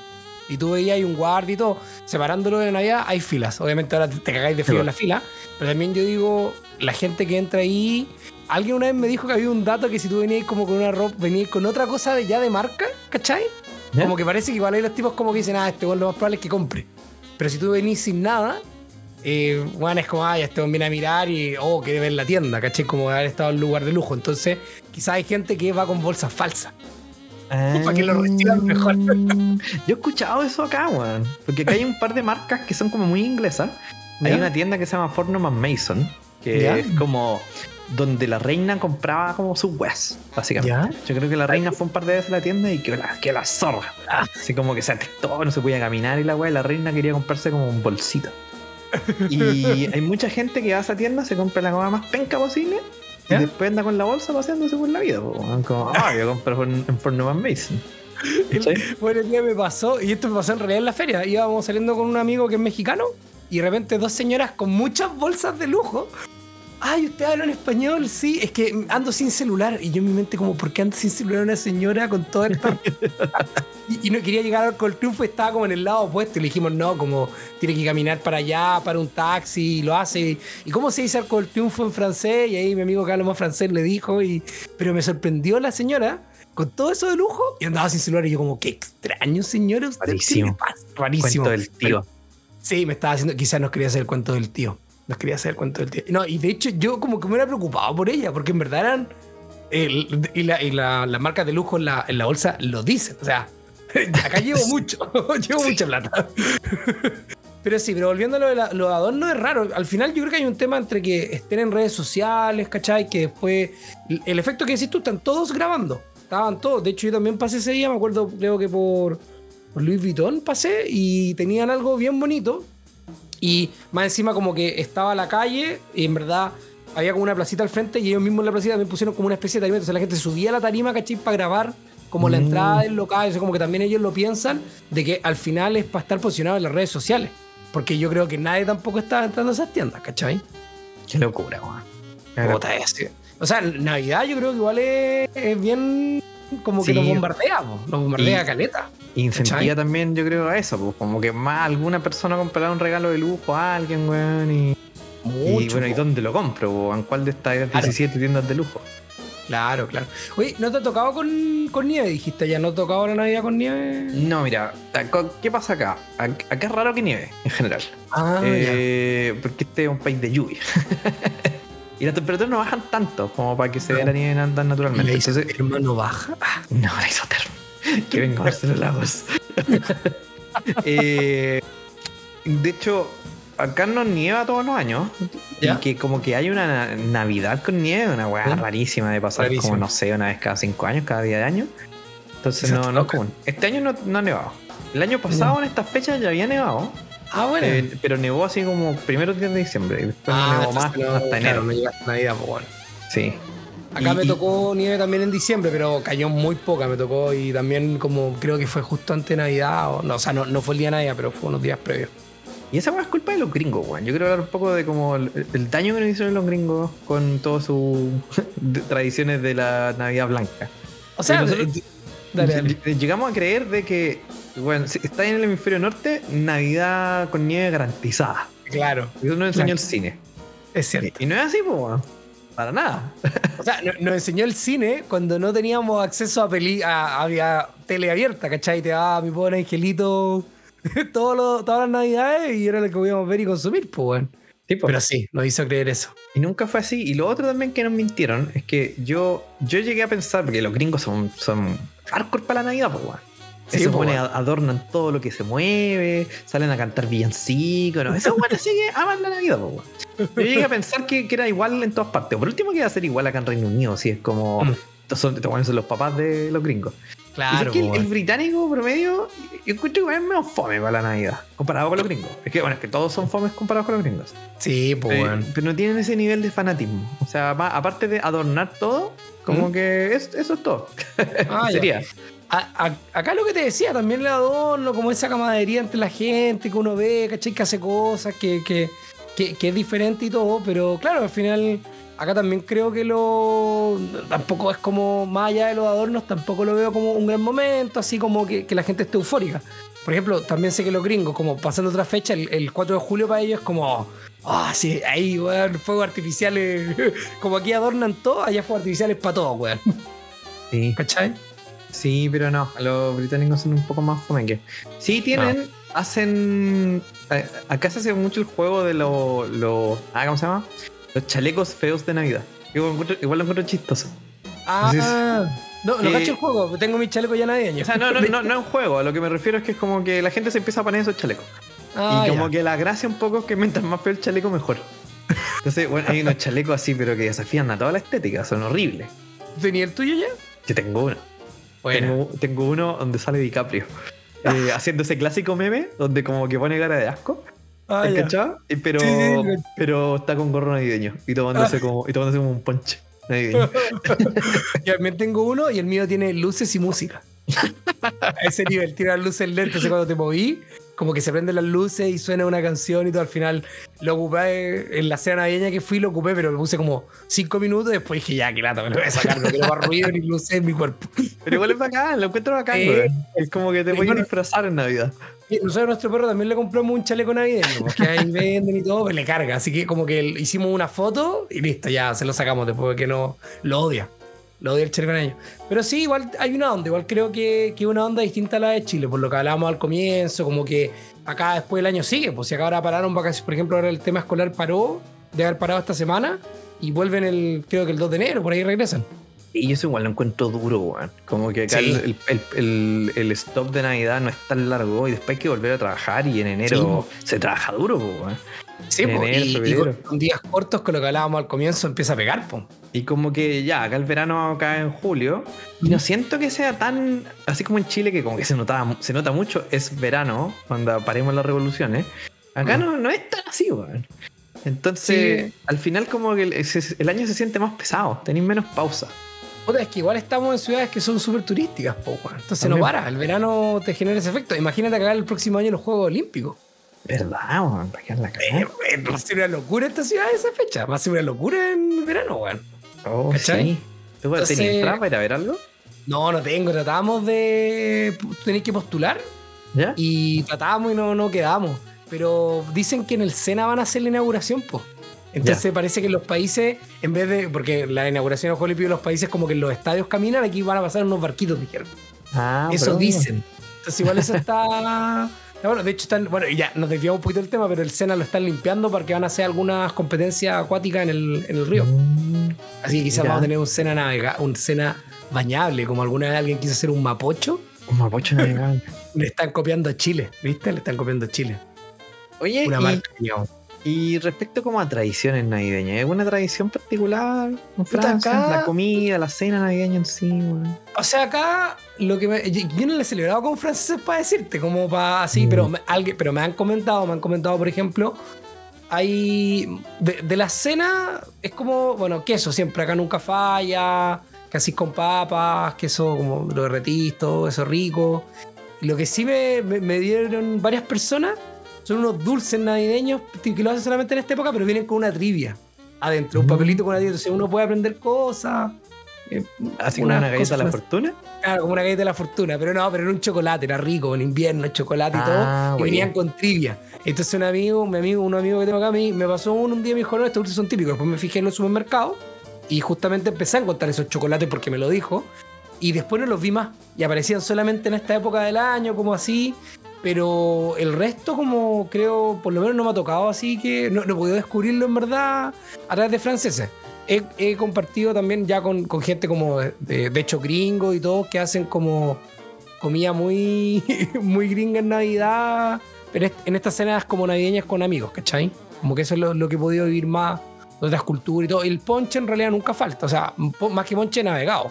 Y tú veías hay un guardia y todo. Separándolo de Navidad hay filas. Obviamente ahora te, cagáis de frío Sí, en la fila. Pero también yo digo, la gente que entra ahí. Alguien una vez me dijo que había un dato que si tú venías como con una ropa, venías con otra cosa de ya de marca, ¿cachai? ¿Ya? Como que parece que igual hay los tipos como que dicen, ah, este weón lo más probable es que compre. Pero si tú venís sin nada, eh, bueno, es como, ah, ya este weón viene a mirar y, oh, quiere ver la tienda, ¿cachai? Como haber estado en un lugar de lujo. Entonces, quizás hay gente que va con bolsas falsas. Para que lo reciban mejor. Yo he escuchado eso acá, weón. Porque acá hay un par de marcas que son como muy inglesas. Hay ¿Ya? una tienda que se llama Fornoman Mason, que ¿Ya? es como donde la reina compraba como sus weas, básicamente. Yo creo que la reina fue un par de veces a la tienda y que la, que la zorra. Así como que se atestó, no se podía caminar y la wea, y la reina quería comprarse como un bolsito. Y hay mucha gente que va a esa tienda, se compra la cosa más penca posible ¿Ya? y después anda con la bolsa paseándose por la vida. po. Como, ah, yo compro en, en Fornoman Mason. Bueno, el día me pasó, y esto me pasó en realidad en la feria. Íbamos saliendo con un amigo que es mexicano, y de repente dos señoras con muchas bolsas de lujo. Ay, ¿usted habla en español? Sí, es que ando sin celular. Y yo en mi mente, como, ¿por qué anda sin celular una señora con todo esto? y, y no quería llegar al Col Triunfo, estaba como en el lado opuesto. Y le dijimos, no, como tiene que caminar para allá, para un taxi, y lo hace. ¿Y cómo se dice Arco del Triunfo en francés? Y ahí mi amigo habla más francés le dijo, y... pero me sorprendió la señora con todo eso de lujo y andaba sin celular. Y yo, como, qué extraño, señora. ¿usted Rarísimo. qué le pasa? Rarísimo. Cuento del tío. Sí, me estaba haciendo, quizás nos quería hacer el cuento del tío. Nos quería hacer el cuento del tío. No, y de hecho yo como que me era preocupado por ella, porque en verdad eran... el- y la, y la- las marcas de lujo en la, en la bolsa lo dicen. O sea, acá llevo mucho, llevo mucha plata. Pero sí, pero volviendo a lo de la- los adornos es raro. Al final yo creo que hay un tema entre que estén en redes sociales, ¿cachai? Que después... El efecto que decís tú, están todos grabando. Estaban todos. De hecho yo también pasé ese día, me acuerdo creo que por, por Louis Vuitton pasé y tenían algo bien bonito. Y más encima como que estaba la calle y en verdad había como una placita al frente y ellos mismos en la placita también pusieron como una especie de tarima. Entonces la gente subía a la tarima, ¿cachai? Para grabar como la Mm. entrada del local. Eso como que también ellos lo piensan de que al final es para estar posicionado en las redes sociales. Porque yo creo que nadie tampoco estaba entrando a esas tiendas, ¿cachai? Qué locura, weón. O sea, Navidad yo creo que igual es, es bien como que nos bombardea, po, nos bombardea Y- caleta. Incentiva ¿Cachai? también, yo creo, a eso, pues como que más alguna persona comprará un regalo de lujo a alguien, weón, y, Mucho. y bueno, ¿y po. dónde lo compro? po? ¿En cuál de estas 17 tiendas de lujo? Claro, claro. Oye, ¿no te ha tocado con, con nieve? Dijiste ya, ¿no te ha tocado la Navidad con nieve? No, mira, ¿qué pasa acá? Ac- Acá es raro que nieve, en general. Ah, Eh, porque este es un país de lluvia. y las temperaturas no bajan tanto como para que se vea la nieve ya. naturalmente. Le dice, Entonces, hermano, baja. Ah, no, la isoterm. que venga a Marcelo Lagos. Eh, de hecho, acá no nieva todos los años. ¿Ya? Y que como que hay una na- Navidad con nieve, una weá ¿Ya? rarísima de pasar Rarísimo. como, no sé, una vez cada cinco años, cada día de año. Entonces no, no es común. Este año no, no ha nevado. El año pasado en estas fechas ya había nevado. Ah, bueno. Eh, pero nevó así como primeros días de diciembre y después no ah, nevó más no, hasta claro, enero. no llegaste a Navidad, pues bueno. Sí. Acá Y- me tocó nieve también en diciembre, pero cayó muy poca, me tocó y también como creo que fue justo antes de Navidad, o no, o sea, no, no fue el día de Navidad, pero fue unos días previos. Y esa es culpa de los gringos, weón. Yo quiero hablar un poco de como el, el daño que nos hicieron los gringos con todas sus tradiciones de la Navidad Blanca. O sea, nosotros- eh, dale, dale. Ll- Llegamos a creer de que, bueno, si está en el hemisferio norte, Navidad con nieve garantizada. claro, Eso nos enseñó Claro. el cine. es cierto. Y no es así, pues. Para nada. O sea, no- nos enseñó el cine cuando no teníamos acceso a peli a, tele abierta, ¿cachai? Te daba mi pobre angelito todo lo- todas las navidades y era lo que podíamos ver y consumir, pues bueno. Sí. Pero sí, nos hizo creer eso. Y nunca fue así. Y lo otro también que nos mintieron es que yo, yo llegué a pensar, porque los gringos son, son hardcore para la Navidad, pues, weón. Sí, Se po, supone weón. adornan todo lo que se mueve, salen a cantar villancicos, ¿no? Esos weones sí que aman la Navidad, weón. Yo llegué a pensar que, que era igual en todas partes. Por último, que iba a ser igual acá en Reino Unido, si es como. Mm. Son, los papás de los gringos. Claro, es que el, po, británico promedio, yo encuentro que es menos fome para la Navidad, comparado con los gringos. Es que, bueno, es que todos son fomes comparados con los gringos. Sí, pues bueno. pero no tienen ese nivel de fanatismo. O sea, aparte de adornar todo, como ¿Mm? que es- eso es todo. Ah. Sería. A- a- acá lo que te decía, también el adorno, como esa camaradería entre la gente que uno ve, ¿cachai? Que hace cosas, que, que, que- que es diferente y todo, pero claro, al final, acá también creo que lo. Tampoco es como, más allá de los adornos, tampoco lo veo como un gran momento, así como que, que la gente esté eufórica. Por ejemplo, también sé que los gringos, como pasando otra fecha, el, el 4 de julio para ellos es como. Ah, sí, ahí, weón, fuegos artificiales. Como aquí adornan todo, allá fuegos artificiales para todo, weón. Sí. ¿Cachai? Sí, pero no. Los británicos son un poco más fome que. Sí, tienen. Hacen. eh, Acá se hace mucho el juego de los. Lo, ah, ¿Cómo se llama? Los chalecos feos de Navidad. Igual, igual lo encuentro chistoso. Ah, Entonces, no, no cacho el juego, tengo mi chaleco ya navideño. O sea, no, no, no, no es un juego. A lo que me refiero es que es como que la gente se empieza a poner esos chalecos. Ah, y como ya. que la gracia un poco es que mientras más feo el chaleco, mejor. Entonces, bueno, hay unos chalecos así, pero que desafían a toda la estética, son horribles. ¿Tenía el tuyo ya? Yo tengo uno. Tengo, tengo uno donde sale DiCaprio. eh, haciendo ese clásico meme donde como que pone cara de asco. Ah, Pero, Sí, sí, sí. pero está con gorro navideño y tomándose, como, y tomándose como un ponche navideño. Yo también tengo uno y el mío tiene luces y música. A ese nivel, tiene las luces lentes cuando te moví, como que se prenden las luces y suena una canción y todo. Al final lo ocupé en la cena navideña que fui, lo ocupé, pero me puse como cinco minutos y después dije, ya, que lata, me lo voy a sacar, no quiero más ruido ni luces en mi cuerpo. Pero igual es bacán, lo encuentro bacán, weón. Es como que te puedes bueno. disfrazar en Navidad. Nosotros a nuestro perro también le compramos un chaleco navideño, porque ahí venden y todo, pero le carga. Así que como que hicimos una foto y listo, ya se lo sacamos después porque no lo odia. Lo odia el navideño. Pero sí, igual hay una onda, igual creo que, que una onda distinta a la de Chile, por lo que hablábamos al comienzo, como que acá después del año sigue, pues si acá ahora pararon vacaciones, por ejemplo, ahora el tema escolar paró, de haber parado esta semana, y vuelven el, creo que el 2 de enero, por ahí regresan. Y eso igual lo encuentro duro, weón. Como que acá Sí. el, el, el- el stop de Navidad no es tan largo y después hay que volver a trabajar y en enero se trabaja duro, weón. Sí, po, enero, y, con, con días cortos, con lo que hablábamos al comienzo, empieza a pegar. Y como que ya, acá el verano acá en julio, y no siento que sea tan, así como en Chile, que como que se, notaba, se nota mucho, es verano, cuando paremos las revoluciones. Acá Mm. no, no es tan así, weón. Entonces, Sí. al final como que el, año se siente más pesado, tenéis menos pausa. Puta, es que igual estamos en ciudades que son súper turísticas, po, weón. Entonces También. no para. El verano te genera ese efecto. Imagínate acá el próximo año los Juegos Olímpicos. ¿Verdad, weón? ¿Para qué la Eh, eh, va a ser una locura esta ciudad esa fecha. Va a ser una locura en verano, weón. Oh, ¿cachai? sí. ¿Tú vas a tener entrada para ir a ver algo? No, no tengo. Tratamos de. Tú tenés que postular ¿Ya? y tratamos y no, no quedamos. Pero dicen que en el SENA van a hacer la inauguración, po. Entonces parece que en los países, en vez de. Porque la inauguración de en los países, como que en los estadios caminan, aquí van a pasar unos barquitos, dijeron. Ah, Eso dicen. Entonces, igual eso está. Bueno, de hecho, están. Bueno, y ya nos desviamos un poquito del tema, pero el Sena lo están limpiando porque van a hacer algunas competencias acuáticas en el, en el río. Mm, Así que quizás Mira. vamos a tener un Sena navega, un Sena bañable, como alguna vez alguien quiso hacer un mapocho. Un mapocho navegable. Le están copiando a Chile, ¿viste? Le están copiando a Chile. Oye, Una y, marca, digamos. Y respecto como a tradiciones navideñas, ¿hay alguna tradición particular en Francia? acá- La comida, la cena navideña en sí, weón. O sea, acá lo que me- yo, no lo he celebrado con franceses para decirte, como para así, Mm. pero, me, alguien, pero me han comentado, me han comentado, por ejemplo, hay de, de la cena es como, bueno, queso siempre acá nunca falla, casi con papas, queso como lo derretís, todo eso rico. Lo que sí me, me- me dieron varias personas son unos dulces navideños que lo hacen solamente en esta época, pero vienen con una trivia adentro, un Mm. papelito con una trivia, entonces uno puede aprender cosas. eh, Así como unas una galleta de la fortuna. Claro, como una galleta de la fortuna, pero no, pero era un chocolate, era rico, en invierno, chocolate y Ah, todo, y bueno. venían con trivia. Entonces un amigo, mi amigo, un amigo que tengo acá, me, me pasó uno un día y me dijo, no, estos dulces son típicos. Después me fijé en los supermercados y justamente empecé a encontrar esos chocolates porque me lo dijo. Y después no los vi más. Y aparecían solamente en esta época del año, como así. Pero el resto, como creo, por lo menos no me ha tocado, así que no, no he podido descubrirlo en verdad a través de franceses. He, he compartido también ya con, con gente como, de, de hecho, gringo y todo, que hacen como comida muy, muy gringa en Navidad, pero en estas cenas como navideñas con amigos, ¿cachai? Como que eso es lo, lo que he podido vivir más de otras culturas y todo. El ponche en realidad nunca falta, o sea, más que ponche navegado,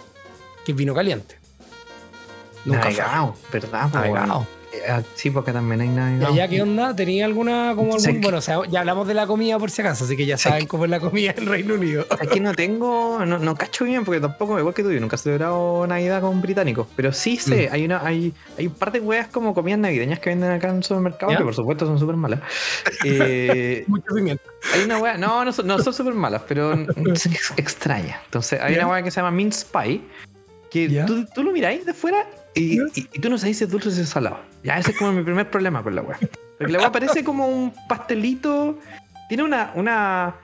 que es vino caliente. Nunca falta. Navegado, ¿verdad? po, Navegado. Eh, ah, Sí, porque también hay ¿Y navegado. allá qué onda? ¿Tenía alguna, como algún, bueno, o sea, ya hablamos de la comida por si acaso, así que ya saben cómo es la comida en Reino Unido. Aquí no tengo, no, no cacho bien porque tampoco, igual que tú, yo nunca he celebrado Navidad con británicos, pero sí sé, Mm. hay una, hay, hay un par de weas como comidas navideñas que venden acá en el supermercado, ¿Ya? que por supuesto son súper malas. Eh, Mucho pimiento. hay una wea, no, no son, no son súper malas, pero son ex- extrañas. Entonces, hay ¿Ya? una wea que se llama mince pie, que tú, tú lo miráis de fuera y, ¿Ya? y- y tú no sabes si es dulce o si es salado. Ya, ese es como mi primer problema con la wea. Porque la wea parece como un pastelito, tiene una, una,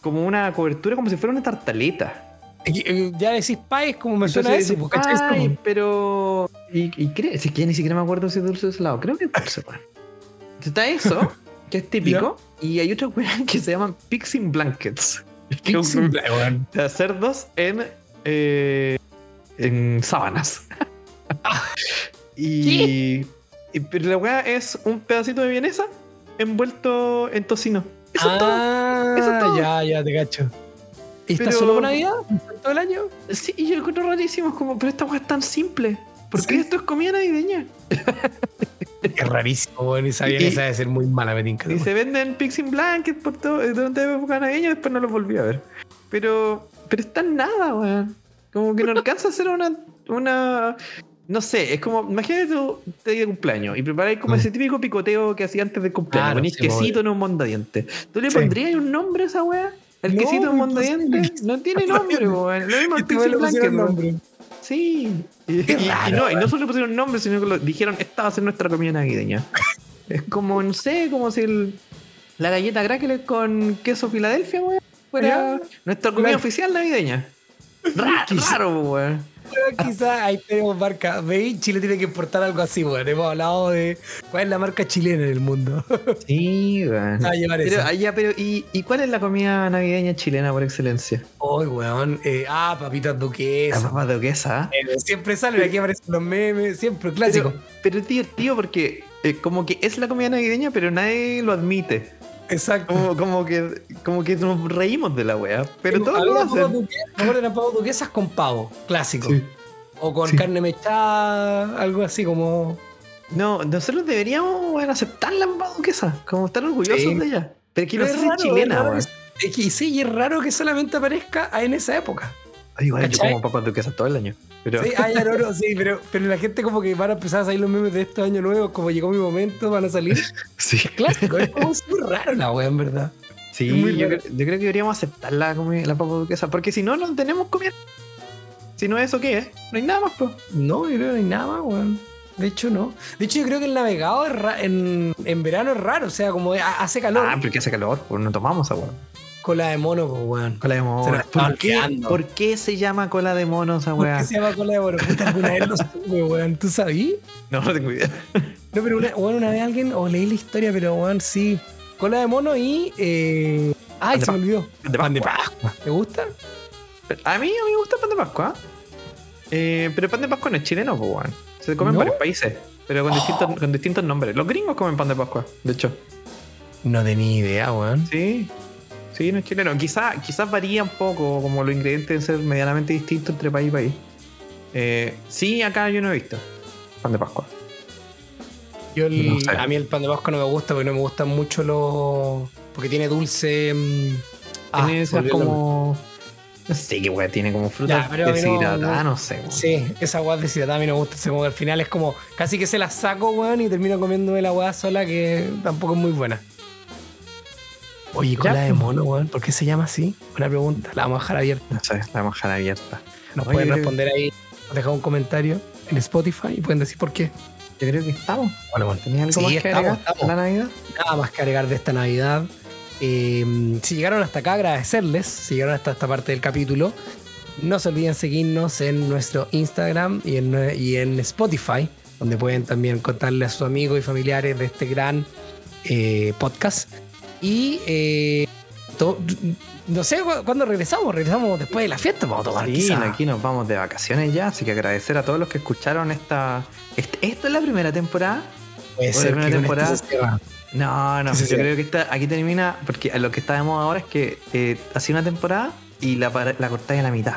como una cobertura como si fuera una tartaleta. Y- Ya decís país, como me suena Entonces eso, dices, pues, ¿cachai? Es "Ay, como- pero. Y, y creo, si es que ni siquiera me acuerdo si es dulce o salado. Creo que es dulce, weón. Está eso, que es típico. Y hay otra weón que se llaman Pixing Blankets. Black, weón. de cerdos en. eh, en sábanas. y, y- Pero la weá es un pedacito de vienesa envuelto en tocino. Eso es todo. ah, Eso es todo. ya, ya te cacho. ¿Y está Pero- solo por Navidad? ¿Todo el año? Sí, y yo lo encuentro rarísimo. Es como, pero esta weá es tan simple. ¿Por qué esto es comida navideña? Es rarísimo, weón. Esa vienesa debe ser muy mala, me tinca. Y se venden Pixing Blanket por todo, eh, la época navideña, después no los volví a ver. Pero, pero está en nada, weón. Como que no alcanza a hacer una, una. No sé, es como, imagínate tú te día de cumpleaños y preparáis como Mm. ese típico picoteo que hacía antes del cumpleaños. Ponís sí, quesito en un mondadiente. ¿Tú le Sí. pondrías un nombre a esa weá? ¿El No, quesito en un mondadiente? No tiene nombre, weón. Lo mismo weón le pusieron nombre. Sí. Y, Qué y- raro, no, y no solo le pusieron nombre, sino que lo dijeron, esta va a ser nuestra comida navideña. es como, no sé, como si el- la galleta crackle con queso Filadelfia, weón, fuera Ya. nuestra comida Claro. oficial navideña. Ra- Quizá- raro, weón. Quizás ahí tenemos marca. ¿Veis? Chile tiene que importar algo así, weón. Hemos hablado de cuál es la marca chilena en el mundo. Sí, weón. Va a llevar Pero, eso. ah, ya, pero ¿y, ¿y cuál es la comida navideña chilena por excelencia? Ay, weón. Eh, ah, papitas La duquesas. papa duquesa. Eh, Siempre sale, aquí aparecen los memes, siempre clásico. Pero, pero es divertido porque eh, como que es la comida navideña, pero nadie lo admite. Exacto. Como, como que como que nos reímos de la wea. Pero todos Había lo hacen. duquesas, Me acuerdo de las papas duquesas con pavo, clásico. Sí. O con Sí. carne mechada, algo así como. No, nosotros deberíamos weón, aceptar la papas duquesa, como estar orgullosos de ella. Pero es que no es raro, chilena, weón. Es que sí, y es raro que solamente aparezca en esa época. Ay, Igual yo como papas duquesas todo el año. Pero Sí, ya, no, no, sí, pero, pero la gente como que van a empezar a salir los memes de este año nuevo, como llegó mi momento, van a salir. sí, Clásico, es como súper raro la wea, en verdad. sí Es yo, yo creo que deberíamos aceptar la, la papa duquesa. Porque si no, no tenemos comida. Si no es eso, ¿qué es? No hay nada más, pues. No, yo creo que no hay nada más, weón. De hecho, no. De hecho, yo creo que el navegado es en, en verano es raro, o sea, como ha- hace calor. Ah, porque hace calor, pues no tomamos agua. Cola de mono, pues, weón. Cola de mono. ¿Por qué, por qué se llama cola de mono esa ¿Por weá? qué se llama cola de mono? Alguna vez lo supe, weón. ¿Tú sabías? No, no tengo idea. No, pero una, weón, una vez alguien, o leí la historia, pero weón, sí. Cola de mono y. Eh... Ay, se me olvidó. Pan de Pan de Pascua. ¿Te gusta? A mí, a mí me gusta el pan de Pascua. Eh, pero el pan de Pascua no es chileno, pues, weón. Se come en ¿No? varios países, pero con, distintos, con distintos nombres. Los gringos comen pan de Pascua, de hecho. No tenía idea, weón. Sí. Sí, no es chileno. Quizás quizás varía un poco, como los ingredientes deben ser medianamente distintos entre país y país. Eh, sí, acá yo no he visto pan de Pascua. Yo el- No sé. A mí el pan de Pascua no me gusta porque no me gustan mucho los. Porque tiene dulce. mm, ah, Tiene esas como. No sé qué weá, tiene como fruta Ya, no- deshidratada, no, no- sé. weón. Sí, esa weá deshidratada a mí no me gusta. Se como que al final es como casi que se la saco, weón, y termino comiéndome la weá sola que tampoco es muy buena. Oye, cola de pues. mono, weón. ¿Por qué se llama así? Buena pregunta. La vamos a dejar abierta. No sé, la vamos a dejar abierta. Nos Oye, pueden responder ahí. Nos dejan un comentario en Spotify y pueden decir por qué. Yo creo que estamos. Bueno, bueno. ¿Tenía algo Sí, más que estamos, agregar estamos. la Navidad? Nada más que agregar de esta Navidad. Eh, si llegaron hasta acá, agradecerles. Si llegaron hasta esta parte del capítulo, no se olviden seguirnos en nuestro Instagram y en, nue- y en Spotify, donde pueden también contarle a sus amigos y familiares de este gran eh, podcast. Y eh, to- no sé cu- cuándo regresamos. Regresamos después de la fiesta. Vamos a tomar Sí, aquí nos vamos de vacaciones ya, así que agradecer a todos los que escucharon esta. este- ¿Esto es la primera temporada? Puede ser primera que temporada. No, no, yo creo que esta, aquí termina, porque lo que estábamos ahora es que eh, hacía una temporada y la, la cortáis a la mitad.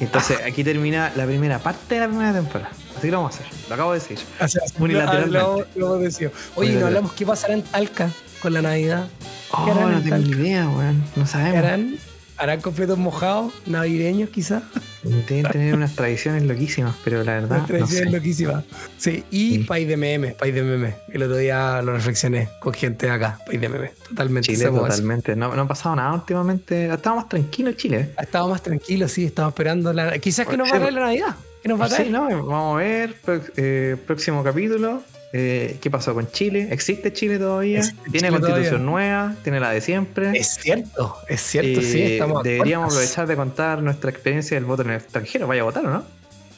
Entonces Ah. aquí termina la primera parte de la primera temporada. Así que lo vamos a hacer, lo acabo de decir. Así- Unilateralmente. lo- lo decidido. Oye, no hablamos qué pasará en Talca con la Navidad. Oh, no en tengo ni idea, weón. No ¿Qué sabemos. harán? ¿Harán completos mojados, navideños quizás? Deben tener unas tradiciones loquísimas, pero la verdad. Una No tradición sé. loquísima. Sí, y Sí. país de meme, país de meme. El otro día lo reflexioné con gente de acá, país de meme. Totalmente. Chile, totalmente. No, no ha pasado nada últimamente. Estaba más tranquilo en Chile. Ha estado más tranquilo, sí, estamos esperando la. Quizás que nos va a la Navidad. ¿Qué nos va a traer? Sí, no, vamos a ver. eh, próximo capítulo. eh, ¿Qué pasó con Chile? ¿Existe Chile todavía? Existe ¿Tiene Chile constitución nueva? ¿Tiene la de siempre? Es cierto, es cierto, sí, Eh, estamos. deberíamos aprovechar de contar nuestra experiencia del voto en el extranjero. Vaya a votar, ¿o no?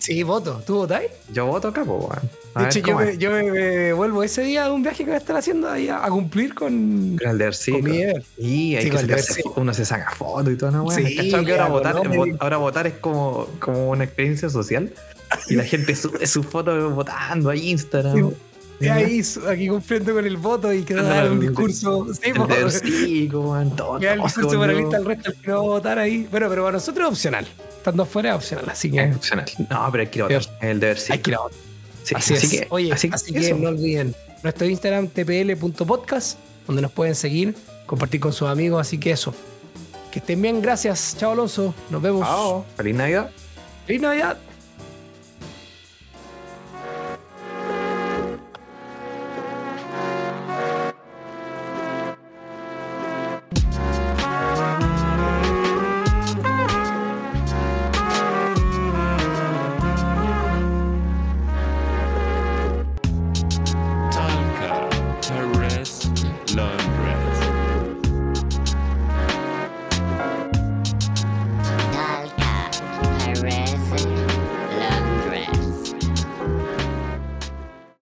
Sí, voto. ¿Tú votáis? Yo voto acá, pues, weón. A De hecho, yo me, yo me- me vuelvo ese día de un viaje que voy a estar haciendo ahí a, a cumplir con, Con el cívico. con. Y hay Sí, que sacarse uno se saca fotos y todo, ¿no, weón? Sí, ¿Cachado que ahora votar, no, me- ahora votar es como, como una experiencia social? Y la gente sube sus fotos votando a Instagram. Sí, Y ahí, aquí cumpliendo con el voto y que No, dar un discurso. Sí, el discurso moralista al resto el que no va a votar ahí. Bueno, pero para nosotros es opcional. Estando afuera es opcional, así que Es opcional. No, pero hay que ir a votar. Es el deber hay cívico. que ir a votar. Sí, así, es. que, Oye, así, así, que eso. no olviden nuestro Instagram tpl.podcast, donde nos pueden seguir, compartir con sus amigos. Así que eso. Que estén bien, gracias. Chao Alonso. Nos vemos. Chao. Feliz Navidad. Feliz Navidad.